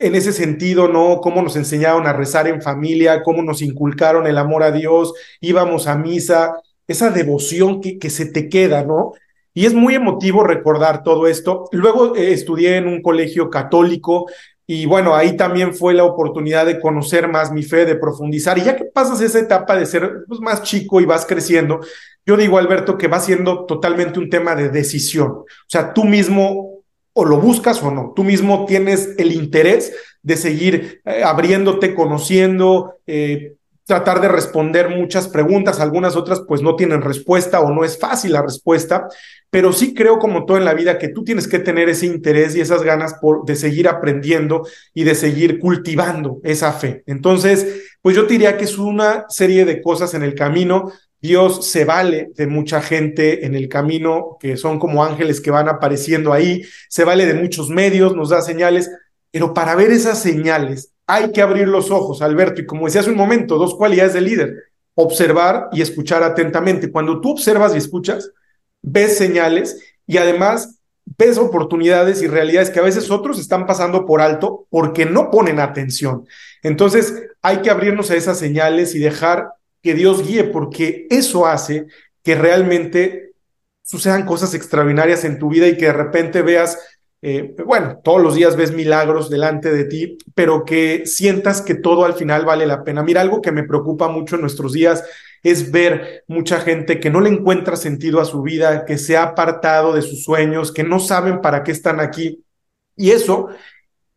en ese sentido, ¿no? Cómo nos enseñaron a rezar en familia, cómo nos inculcaron el amor a Dios, íbamos a misa, esa devoción que, que se te queda, ¿no? Y es muy emotivo recordar todo esto. Luego eh, estudié en un colegio católico, y bueno, ahí también fue la oportunidad de conocer más mi fe, de profundizar. Y ya que pasas esa etapa de ser pues, más chico y vas creciendo, yo digo, Alberto, que va siendo totalmente un tema de decisión. O sea, tú mismo o lo buscas o no, tú mismo tienes el interés de seguir eh, abriéndote, conociendo, eh, tratar de responder muchas preguntas, algunas otras pues no tienen respuesta o no es fácil la respuesta, pero sí creo como todo en la vida que tú tienes que tener ese interés y esas ganas por, de seguir aprendiendo y de seguir cultivando esa fe. Entonces, pues yo diría que es una serie de cosas en el camino. Dios se vale de mucha gente en el camino, que son como ángeles que van apareciendo ahí, se vale de muchos medios, nos da señales, pero para ver esas señales hay que abrir los ojos, Alberto, y como decía hace un momento, dos cualidades del líder, observar y escuchar atentamente. Cuando tú observas y escuchas, ves señales y además ves oportunidades y realidades que a veces otros están pasando por alto porque no ponen atención. Entonces hay que abrirnos a esas señales y dejar que Dios guíe porque eso hace que realmente sucedan cosas extraordinarias en tu vida y que de repente veas eh, bueno, todos los días ves milagros delante de ti, pero que sientas que todo al final vale la pena. Mira, algo que me preocupa mucho en nuestros días es ver mucha gente que no le encuentra sentido a su vida, que se ha apartado de sus sueños, que no saben para qué están aquí. Y eso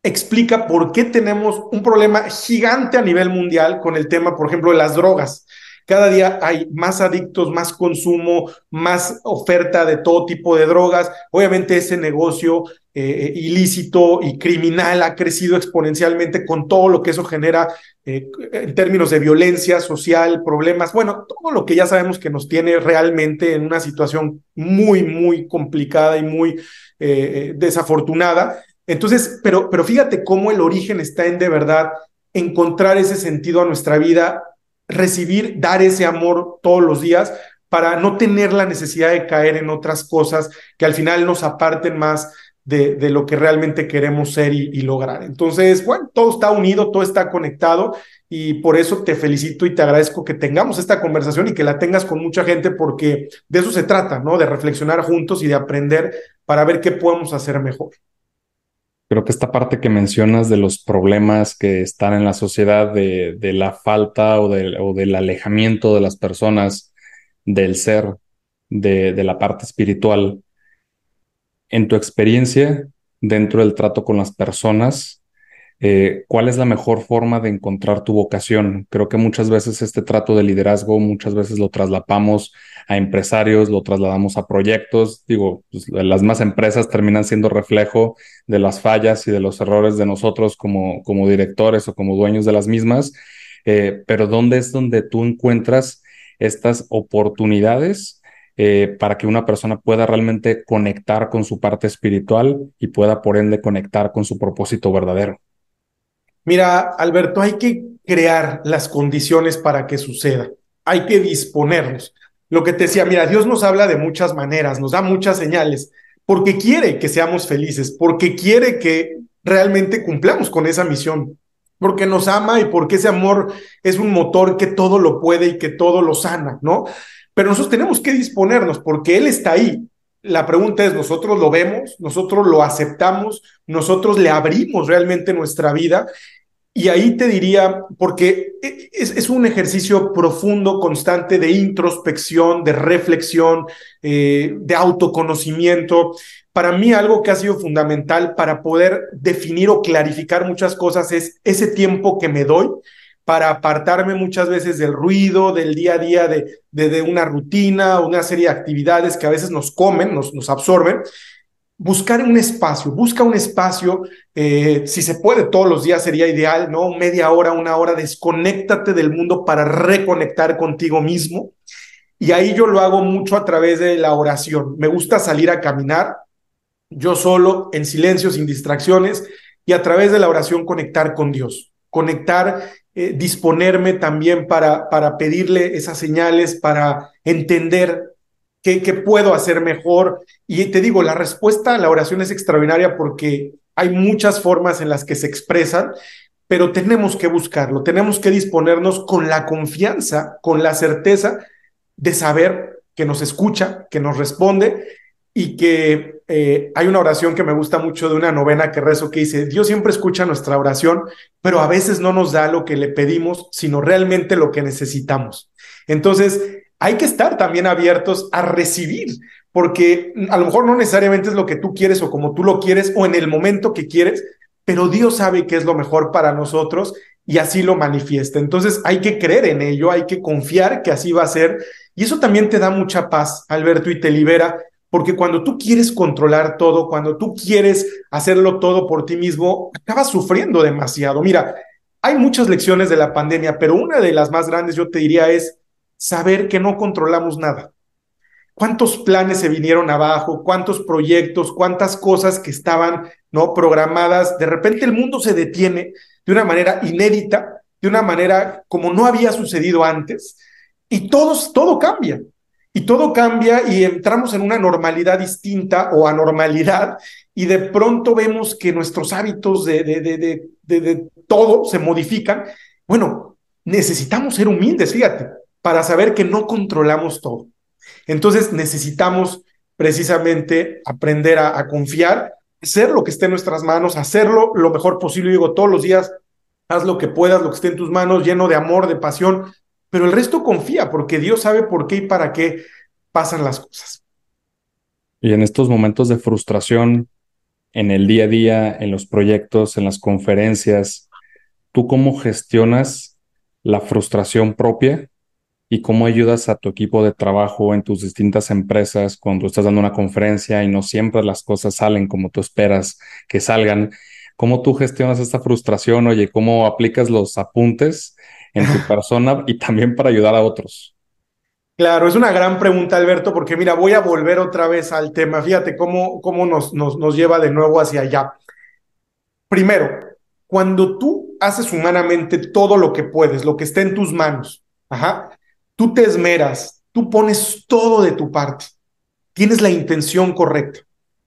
explica por qué tenemos un problema gigante a nivel mundial con el tema, por ejemplo, de las drogas. Cada día hay más adictos, más consumo, más oferta de todo tipo de drogas. Obviamente ese negocio eh, ilícito y criminal ha crecido exponencialmente con todo lo que eso genera eh, en términos de violencia social, problemas, bueno, todo lo que ya sabemos que nos tiene realmente en una situación muy, muy complicada y muy eh, desafortunada. Entonces, pero, pero fíjate cómo el origen está en de verdad encontrar ese sentido a nuestra vida recibir, dar ese amor todos los días para no tener la necesidad de caer en otras cosas que al final nos aparten más de, lo que realmente queremos ser y, y, lograr. Entonces, bueno, todo está unido, todo está conectado y por eso te felicito y te agradezco que tengamos esta conversación y que la tengas con mucha gente porque de eso se trata, ¿no? De reflexionar juntos y de aprender para ver qué podemos hacer mejor. Creo que esta parte que mencionas de los problemas que están en la sociedad, de, de la falta o, o, del alejamiento de las personas del ser, de, de la parte espiritual, en tu experiencia dentro del trato con las personas, eh, ¿cuál es la mejor forma de encontrar tu vocación? Creo que muchas veces este trato de liderazgo, muchas veces lo traslapamos a empresarios, lo trasladamos a proyectos. Digo, pues, las más empresas terminan siendo reflejo de las fallas y de los errores de nosotros como, como directores o como dueños de las mismas. Eh, pero ¿dónde es donde tú encuentras estas oportunidades eh, para que una persona pueda realmente conectar con su parte espiritual y pueda por ende conectar con su propósito verdadero? Mira, Alberto, hay que crear las condiciones para que suceda. Hay que disponernos. Lo que te decía, mira, Dios nos habla de muchas maneras, nos da muchas señales, porque quiere que seamos felices, porque quiere que realmente cumplamos con esa misión, porque nos ama y porque ese amor es un motor que todo lo puede y que todo lo sana, ¿no? Pero nosotros tenemos que disponernos porque Él está ahí. La pregunta es, ¿nosotros lo vemos? ¿Nosotros lo aceptamos? ¿Nosotros le abrimos realmente nuestra vida? Y ahí te diría, porque es, un ejercicio profundo, constante de introspección, de reflexión, eh, de autoconocimiento. Para mí algo que ha sido fundamental para poder definir o clarificar muchas cosas es ese tiempo que me doy para apartarme muchas veces del ruido, del día a día, de, de, una rutina, una serie de actividades que a veces nos comen, nos, absorben, buscar un espacio, busca un espacio, eh, si se puede todos los días sería ideal, ¿no? Media hora, una hora, desconéctate del mundo para reconectar contigo mismo. Y ahí yo lo hago mucho a través de la oración. Me gusta salir a caminar, yo solo, en silencio, sin distracciones, y a través de la oración conectar con Dios, conectar, eh, disponerme también para, para pedirle esas señales, para entender ¿Qué, puedo hacer mejor? Y te digo, la respuesta a la oración es extraordinaria porque hay muchas formas en las que se expresan, pero tenemos que buscarlo, tenemos que disponernos con la confianza, con la certeza de saber que nos escucha, que nos responde y que eh, hay una oración que me gusta mucho de una novena que rezo que dice, Dios siempre escucha nuestra oración, pero a veces no nos da lo que le pedimos, sino realmente lo que necesitamos. Entonces, hay que estar también abiertos a recibir, porque a lo mejor no necesariamente es lo que tú quieres o como tú lo quieres o en el momento que quieres, pero Dios sabe que es lo mejor para nosotros y así lo manifiesta. Entonces hay que creer en ello, hay que confiar que así va a ser y eso también te da mucha paz, Alberto, y te libera, porque cuando tú quieres controlar todo, cuando tú quieres hacerlo todo por ti mismo, acabas sufriendo demasiado. Mira, hay muchas lecciones de la pandemia, pero una de las más grandes yo te diría es saber que no controlamos nada. ¿Cuántos planes se vinieron abajo? ¿Cuántos proyectos? ¿Cuántas cosas que estaban no programadas? De repente el mundo se detiene de una manera inédita, de una manera como no había sucedido antes, y todos, todo cambia. Y todo cambia y entramos en una normalidad distinta o anormalidad, y de pronto vemos que nuestros hábitos de, de, de, de todo se modifican. Bueno, necesitamos ser humildes, fíjate para saber que no controlamos todo. Entonces necesitamos precisamente aprender a, confiar, hacer lo que esté en nuestras manos, hacerlo lo mejor posible. Digo, todos los días, haz lo que puedas, lo que esté en tus manos, lleno de amor, de pasión, pero el resto confía, porque Dios sabe por qué y para qué pasan las cosas. Y en estos momentos de frustración, en el día a día, en los proyectos, en las conferencias, ¿tú cómo gestionas la frustración propia y cómo ayudas a tu equipo de trabajo en tus distintas empresas cuando estás dando una conferencia y no siempre las cosas salen como tú esperas que salgan. ¿Cómo tú gestionas esta frustración? Oye, ¿cómo aplicas los apuntes en tu persona y también para ayudar a otros? Claro, es una gran pregunta, Alberto, porque mira, voy a volver otra vez al tema. Fíjate cómo, cómo nos, nos, nos lleva de nuevo hacia allá. Primero, cuando tú haces humanamente todo lo que puedes, lo que está en tus manos, ajá, tú te esmeras, tú pones todo de tu parte, tienes la intención correcta,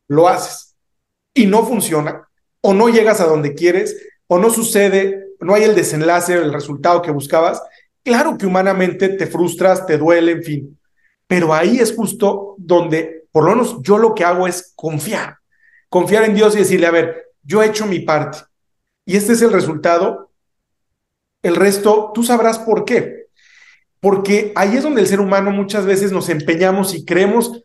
lo haces y no funciona, o no llegas a donde quieres, o no sucede, no hay el desenlace, el resultado que buscabas, claro que humanamente te frustras, te duele, en fin, pero ahí es justo donde, por lo menos yo lo que hago es confiar, confiar en Dios y decirle, a ver, yo he hecho mi parte y este es el resultado, el resto, tú sabrás por qué, porque ahí es donde el ser humano muchas veces nos empeñamos y creemos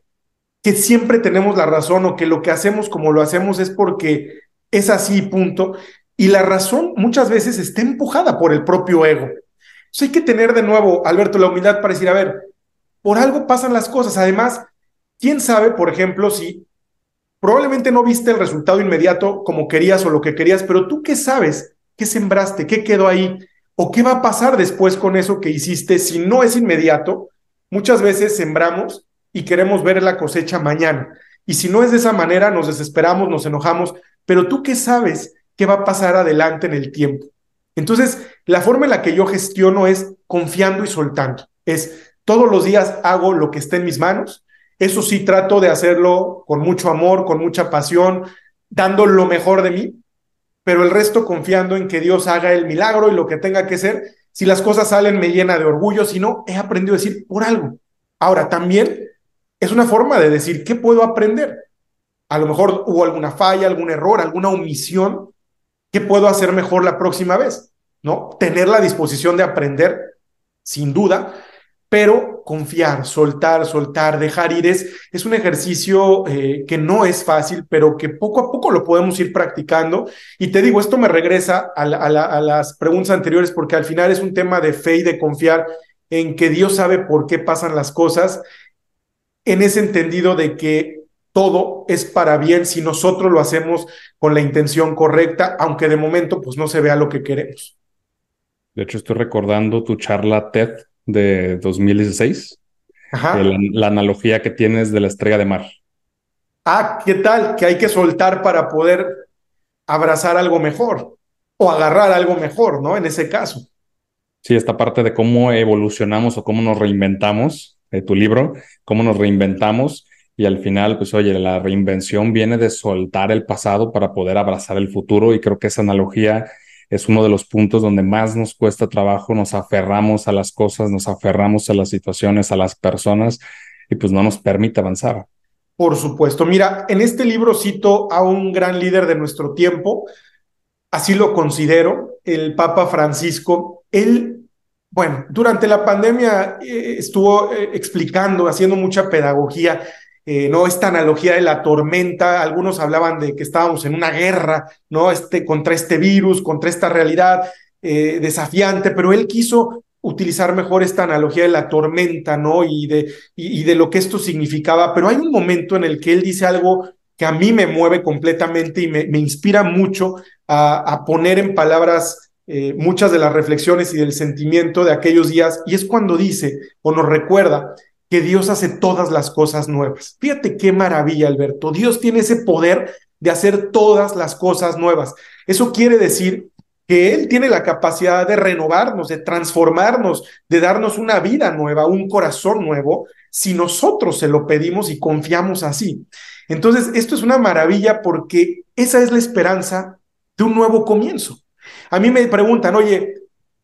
que siempre tenemos la razón o que lo que hacemos como lo hacemos es porque es así, punto. Y la razón muchas veces está empujada por el propio ego. Entonces hay que tener de nuevo, Alberto, la humildad para decir, a ver, por algo pasan las cosas. Además, quién sabe, por ejemplo, si probablemente no viste el resultado inmediato como querías o lo que querías, pero tú qué sabes, qué sembraste, qué quedó ahí, o qué va a pasar después con eso que hiciste si no es inmediato. Muchas veces sembramos y queremos ver la cosecha mañana. Y si no es de esa manera, nos desesperamos, nos enojamos, pero tú qué sabes qué va a pasar adelante en el tiempo. Entonces, la forma en la que yo gestiono es confiando y soltando. Es todos los días hago lo que esté en mis manos. Eso sí, trato de hacerlo con mucho amor, con mucha pasión, dando lo mejor de mí, pero el resto confiando en que Dios haga el milagro y lo que tenga que ser. Si las cosas salen, me llena de orgullo. Si no, he aprendido a decir por algo. Ahora, también es una forma de decir, ¿qué puedo aprender? A lo mejor hubo alguna falla, algún error, alguna omisión ¿Qué puedo hacer mejor la próxima vez? ¿No? Tener la disposición de aprender, sin duda, pero confiar, soltar, soltar, dejar ir es, es un ejercicio eh, que no es fácil, pero que poco a poco lo podemos ir practicando. Y te digo, esto me regresa a, a las preguntas anteriores porque al final es un tema de fe y de confiar en que Dios sabe por qué pasan las cosas, en ese entendido de que todo es para bien si nosotros lo hacemos con la intención correcta, aunque de momento pues no se vea lo que queremos. De hecho, estoy recordando tu charla TED de 2016, Ajá. la, analogía que tienes de la estrella de mar. Ah, ¿qué tal? Que hay que soltar para poder abrazar algo mejor o agarrar algo mejor, ¿no? En ese caso. Sí, esta parte de cómo evolucionamos o cómo nos reinventamos, de tu libro, cómo nos reinventamos y al final, pues oye, la reinvención viene de soltar el pasado para poder abrazar el futuro y creo que esa analogía es uno de los puntos donde más nos cuesta trabajo, nos aferramos a las cosas, nos aferramos a las situaciones, a las personas y pues no nos permite avanzar. Por supuesto. Mira, en este libro cito a un gran líder de nuestro tiempo, así lo considero, el Papa Francisco. Él, bueno, durante la pandemia eh, estuvo eh, explicando, haciendo mucha pedagogía eh, ¿no? Esta analogía de la tormenta, algunos hablaban de que estábamos en una guerra, ¿no? Este, contra este virus, contra esta realidad eh, desafiante, pero él quiso utilizar mejor esta analogía de la tormenta, ¿no? Y de, y, de lo que esto significaba, pero hay un momento en el que él dice algo que a mí me mueve completamente y me, inspira mucho a, poner en palabras eh, muchas de las reflexiones y del sentimiento de aquellos días, y es cuando dice o nos recuerda que Dios hace todas las cosas nuevas. Fíjate qué maravilla, Alberto. Dios tiene ese poder de hacer todas las cosas nuevas. Eso quiere decir que Él tiene la capacidad de renovarnos, de transformarnos, de darnos una vida nueva, un corazón nuevo, si nosotros se lo pedimos y confiamos así. Entonces, esto es una maravilla porque esa es la esperanza de un nuevo comienzo. A mí me preguntan, oye,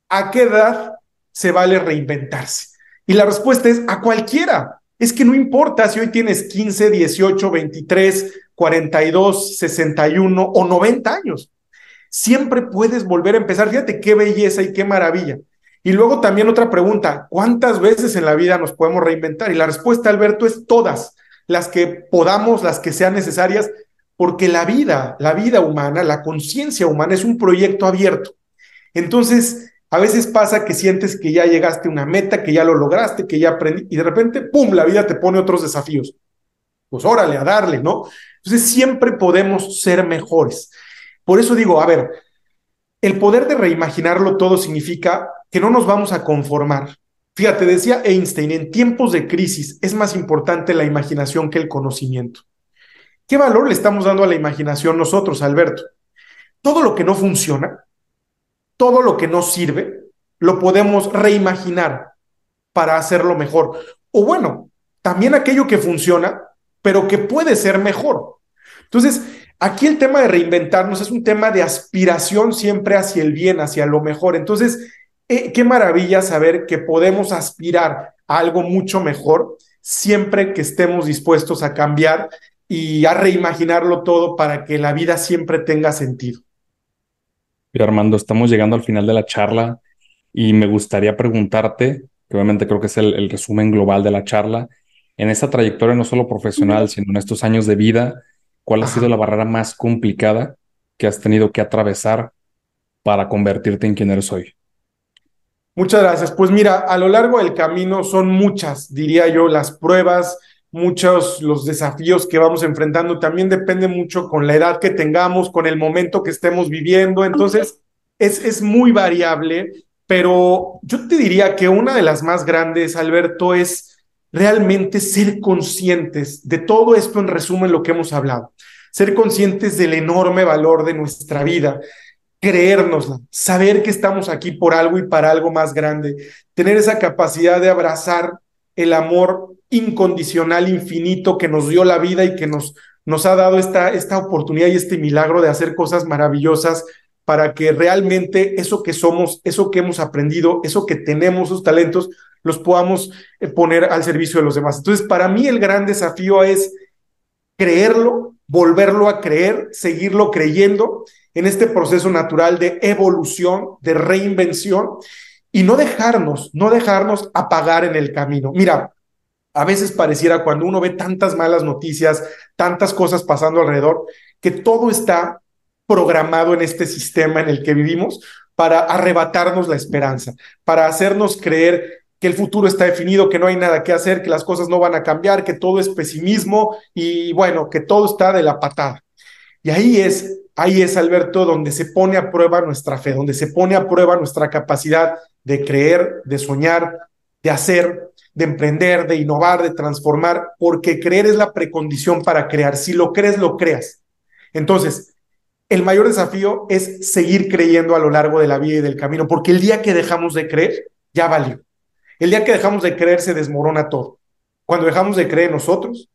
¿a qué edad se vale reinventarse? Y la respuesta es a cualquiera. Es que no importa si hoy tienes 15, 18, 23, 42, 61 o 90 años. Siempre puedes volver a empezar. Fíjate qué belleza y qué maravilla. Y luego también otra pregunta, ¿cuántas veces en la vida nos podemos reinventar? Y la respuesta, Alberto, es todas, las que podamos, las que sean necesarias, porque la vida, la vida humana, la conciencia humana es un proyecto abierto. Entonces, a veces pasa que sientes que ya llegaste a una meta, que ya lo lograste, que ya aprendí, y de repente, ¡pum!, la vida te pone otros desafíos. Pues órale, a darle, ¿no? Entonces siempre podemos ser mejores. Por eso digo, a ver, el poder de reimaginarlo todo significa que no nos vamos a conformar. Fíjate, decía Einstein, en tiempos de crisis es más importante la imaginación que el conocimiento. ¿Qué valor le estamos dando a la imaginación nosotros, Alberto? Todo lo que no funciona, todo lo que no sirve lo podemos reimaginar para hacerlo mejor. O bueno, también aquello que funciona, pero que puede ser mejor. Entonces, aquí el tema de reinventarnos es un tema de aspiración siempre hacia el bien, hacia lo mejor. Entonces, eh, qué maravilla saber que podemos aspirar a algo mucho mejor siempre que estemos dispuestos a cambiar y a reimaginarlo todo para que la vida siempre tenga sentido. Armando, estamos llegando al final de la charla y me gustaría preguntarte, que obviamente creo que es el, resumen global de la charla, en esta trayectoria no solo profesional, sino en estos años de vida, ¿cuál ha sido la barrera más complicada que has tenido que atravesar para convertirte en quien eres hoy? Muchas gracias. Pues mira, a lo largo del camino son muchas, diría yo, las pruebas, muchos los desafíos que vamos enfrentando. También depende mucho con la edad que tengamos, con el momento que estemos viviendo. Entonces, es, es muy variable, pero yo te diría que una de las más grandes, Alberto, es realmente ser conscientes de todo esto en resumen lo que hemos hablado. Ser conscientes del enorme valor de nuestra vida, creérnosla, saber que estamos aquí por algo y para algo más grande, tener esa capacidad de abrazar el amor incondicional, infinito que nos dio la vida y que nos, nos ha dado esta, esta oportunidad y este milagro de hacer cosas maravillosas para que realmente eso que somos, eso que hemos aprendido, eso que tenemos, esos talentos, los podamos eh, poner al servicio de los demás. Entonces, para mí el gran desafío es creerlo, volverlo a creer, seguirlo creyendo en este proceso natural de evolución, de reinvención y no dejarnos, no dejarnos apagar en el camino. Mira, a veces pareciera cuando uno ve tantas malas noticias, tantas cosas pasando alrededor, que todo está programado en este sistema en el que vivimos para arrebatarnos la esperanza, para hacernos creer que el futuro está definido, que no hay nada que hacer, que las cosas no van a cambiar, que todo es pesimismo y bueno, que todo está de la patada. Y ahí es ahí es, Alberto, donde se pone a prueba nuestra fe, donde se pone a prueba nuestra capacidad de creer, de soñar, de hacer, de emprender, de innovar, de transformar, porque creer es la precondición para crear. Si lo crees, lo creas. Entonces, el mayor desafío es seguir creyendo a lo largo de la vida y del camino, porque el día que dejamos de creer, ya valió. El día que dejamos de creer, se desmorona todo. Cuando dejamos de creer en nosotros,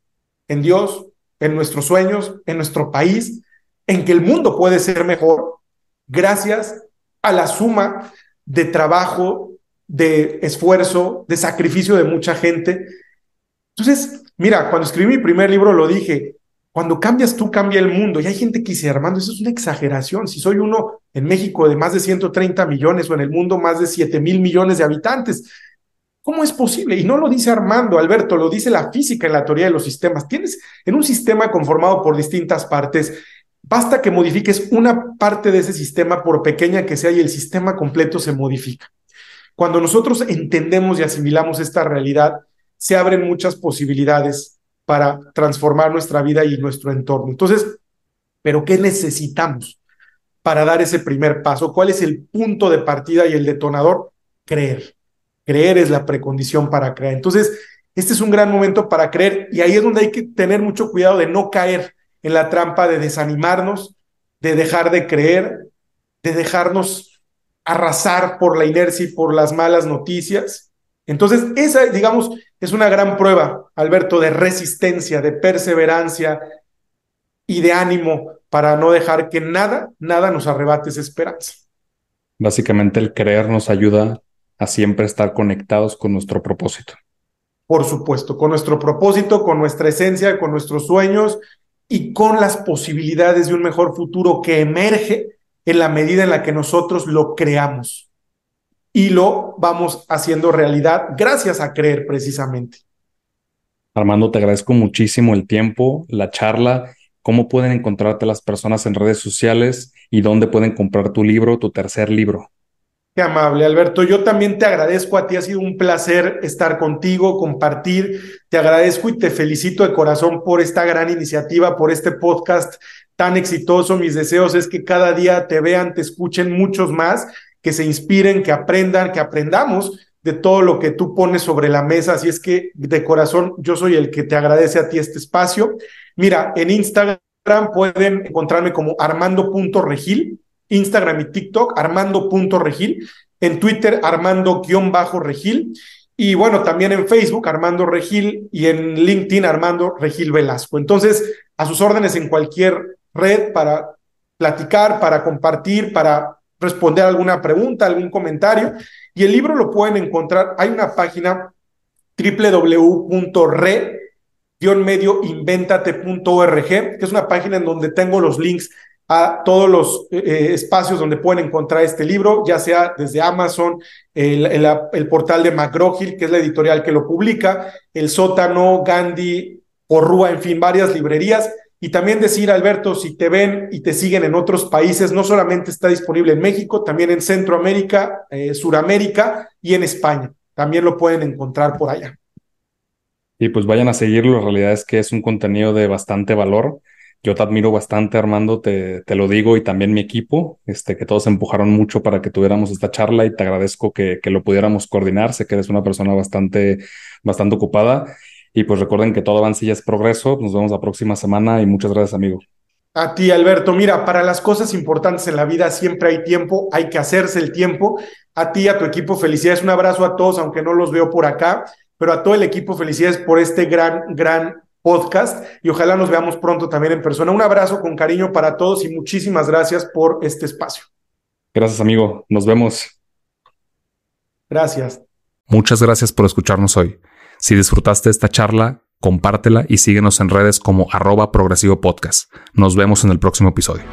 en Dios, en nuestros sueños, en nuestro país, en que el mundo puede ser mejor gracias a la suma de trabajo, de esfuerzo, de sacrificio de mucha gente. Entonces, mira, cuando escribí mi primer libro lo dije, cuando cambias tú, cambia el mundo. Y hay gente que dice, Armando, eso es una exageración. Si soy uno en México de más de 130 millones o en el mundo más de 7 mil millones de habitantes, ¿cómo es posible? Y no lo dice Armando, Alberto, lo dice la física en la teoría de los sistemas. Tienes en un sistema conformado por distintas partes Basta que modifiques una parte de ese sistema, por pequeña que sea, y el sistema completo se modifica. Cuando nosotros entendemos y asimilamos esta realidad, se abren muchas posibilidades para transformar nuestra vida y nuestro entorno. Entonces, ¿pero qué necesitamos para dar ese primer paso? ¿Cuál es el punto de partida y el detonador? Creer. Creer es la precondición para creer. Entonces, este es un gran momento para creer y ahí es donde hay que tener mucho cuidado de no caer en la trampa de desanimarnos, de dejar de creer, de dejarnos arrasar por la inercia y por las malas noticias. Entonces, esa, digamos, es una gran prueba, Alberto, de resistencia, de perseverancia y de ánimo para no dejar que nada, nada nos arrebate esa esperanza. Básicamente el creer nos ayuda a siempre estar conectados con nuestro propósito. Por supuesto, con nuestro propósito, con nuestra esencia, con nuestros sueños y con las posibilidades de un mejor futuro que emerge en la medida en la que nosotros lo creamos y lo vamos haciendo realidad gracias a creer precisamente. Armando, te agradezco muchísimo el tiempo, la charla, cómo pueden encontrarte las personas en redes sociales y dónde pueden comprar tu libro, tu tercer libro. Qué amable, Alberto. Yo también te agradezco a ti, ha sido un placer estar contigo, compartir. Te agradezco y te felicito de corazón por esta gran iniciativa, por este podcast tan exitoso. Mis deseos es que cada día te vean, te escuchen muchos más, que se inspiren, que aprendan, que aprendamos de todo lo que tú pones sobre la mesa. Así es que de corazón yo soy el que te agradece a ti este espacio. Mira, en Instagram pueden encontrarme como armando.regil Instagram y TikTok, armando.regil, en Twitter, armando-regil, y bueno, también en Facebook, Armando Regil, y en LinkedIn, Armando Regil Velasco. Entonces, a sus órdenes en cualquier red para platicar, para compartir, para responder alguna pregunta, algún comentario. Y el libro lo pueden encontrar, hay una página www.re-medioinventate.org, que es una página en donde tengo los links a todos los eh, espacios donde pueden encontrar este libro, ya sea desde Amazon, el, el, portal de McGraw-Hill, que es la editorial que lo publica, el sótano, Gandhi, Porrúa, en fin, varias librerías. Y también decir, Alberto, si te ven y te siguen en otros países, no solamente está disponible en México, también en Centroamérica, eh, Suramérica y en España. También lo pueden encontrar por allá. Y pues vayan a seguirlo, la realidad es que es un contenido de bastante valor. Yo te admiro bastante, Armando, te, te lo digo, y también mi equipo, este, que todos empujaron mucho para que tuviéramos esta charla y te agradezco que, que lo pudiéramos coordinar. Sé que eres una persona bastante, bastante ocupada. Y pues recuerden que todo avance ya es progreso. Nos vemos la próxima semana y muchas gracias, amigo. A ti, Alberto. Mira, para las cosas importantes en la vida siempre hay tiempo, hay que hacerse el tiempo. A ti, a tu equipo, felicidades. Un abrazo a todos, aunque no los veo por acá, pero a todo el equipo, felicidades por este gran, gran podcast y ojalá nos veamos pronto también en persona. Un abrazo con cariño para todos y muchísimas gracias por este espacio. Gracias, amigo. Nos vemos. Gracias. Muchas gracias por escucharnos hoy. Si disfrutaste esta charla, compártela y síguenos en redes como arroba progresivo podcast. Nos vemos en el próximo episodio.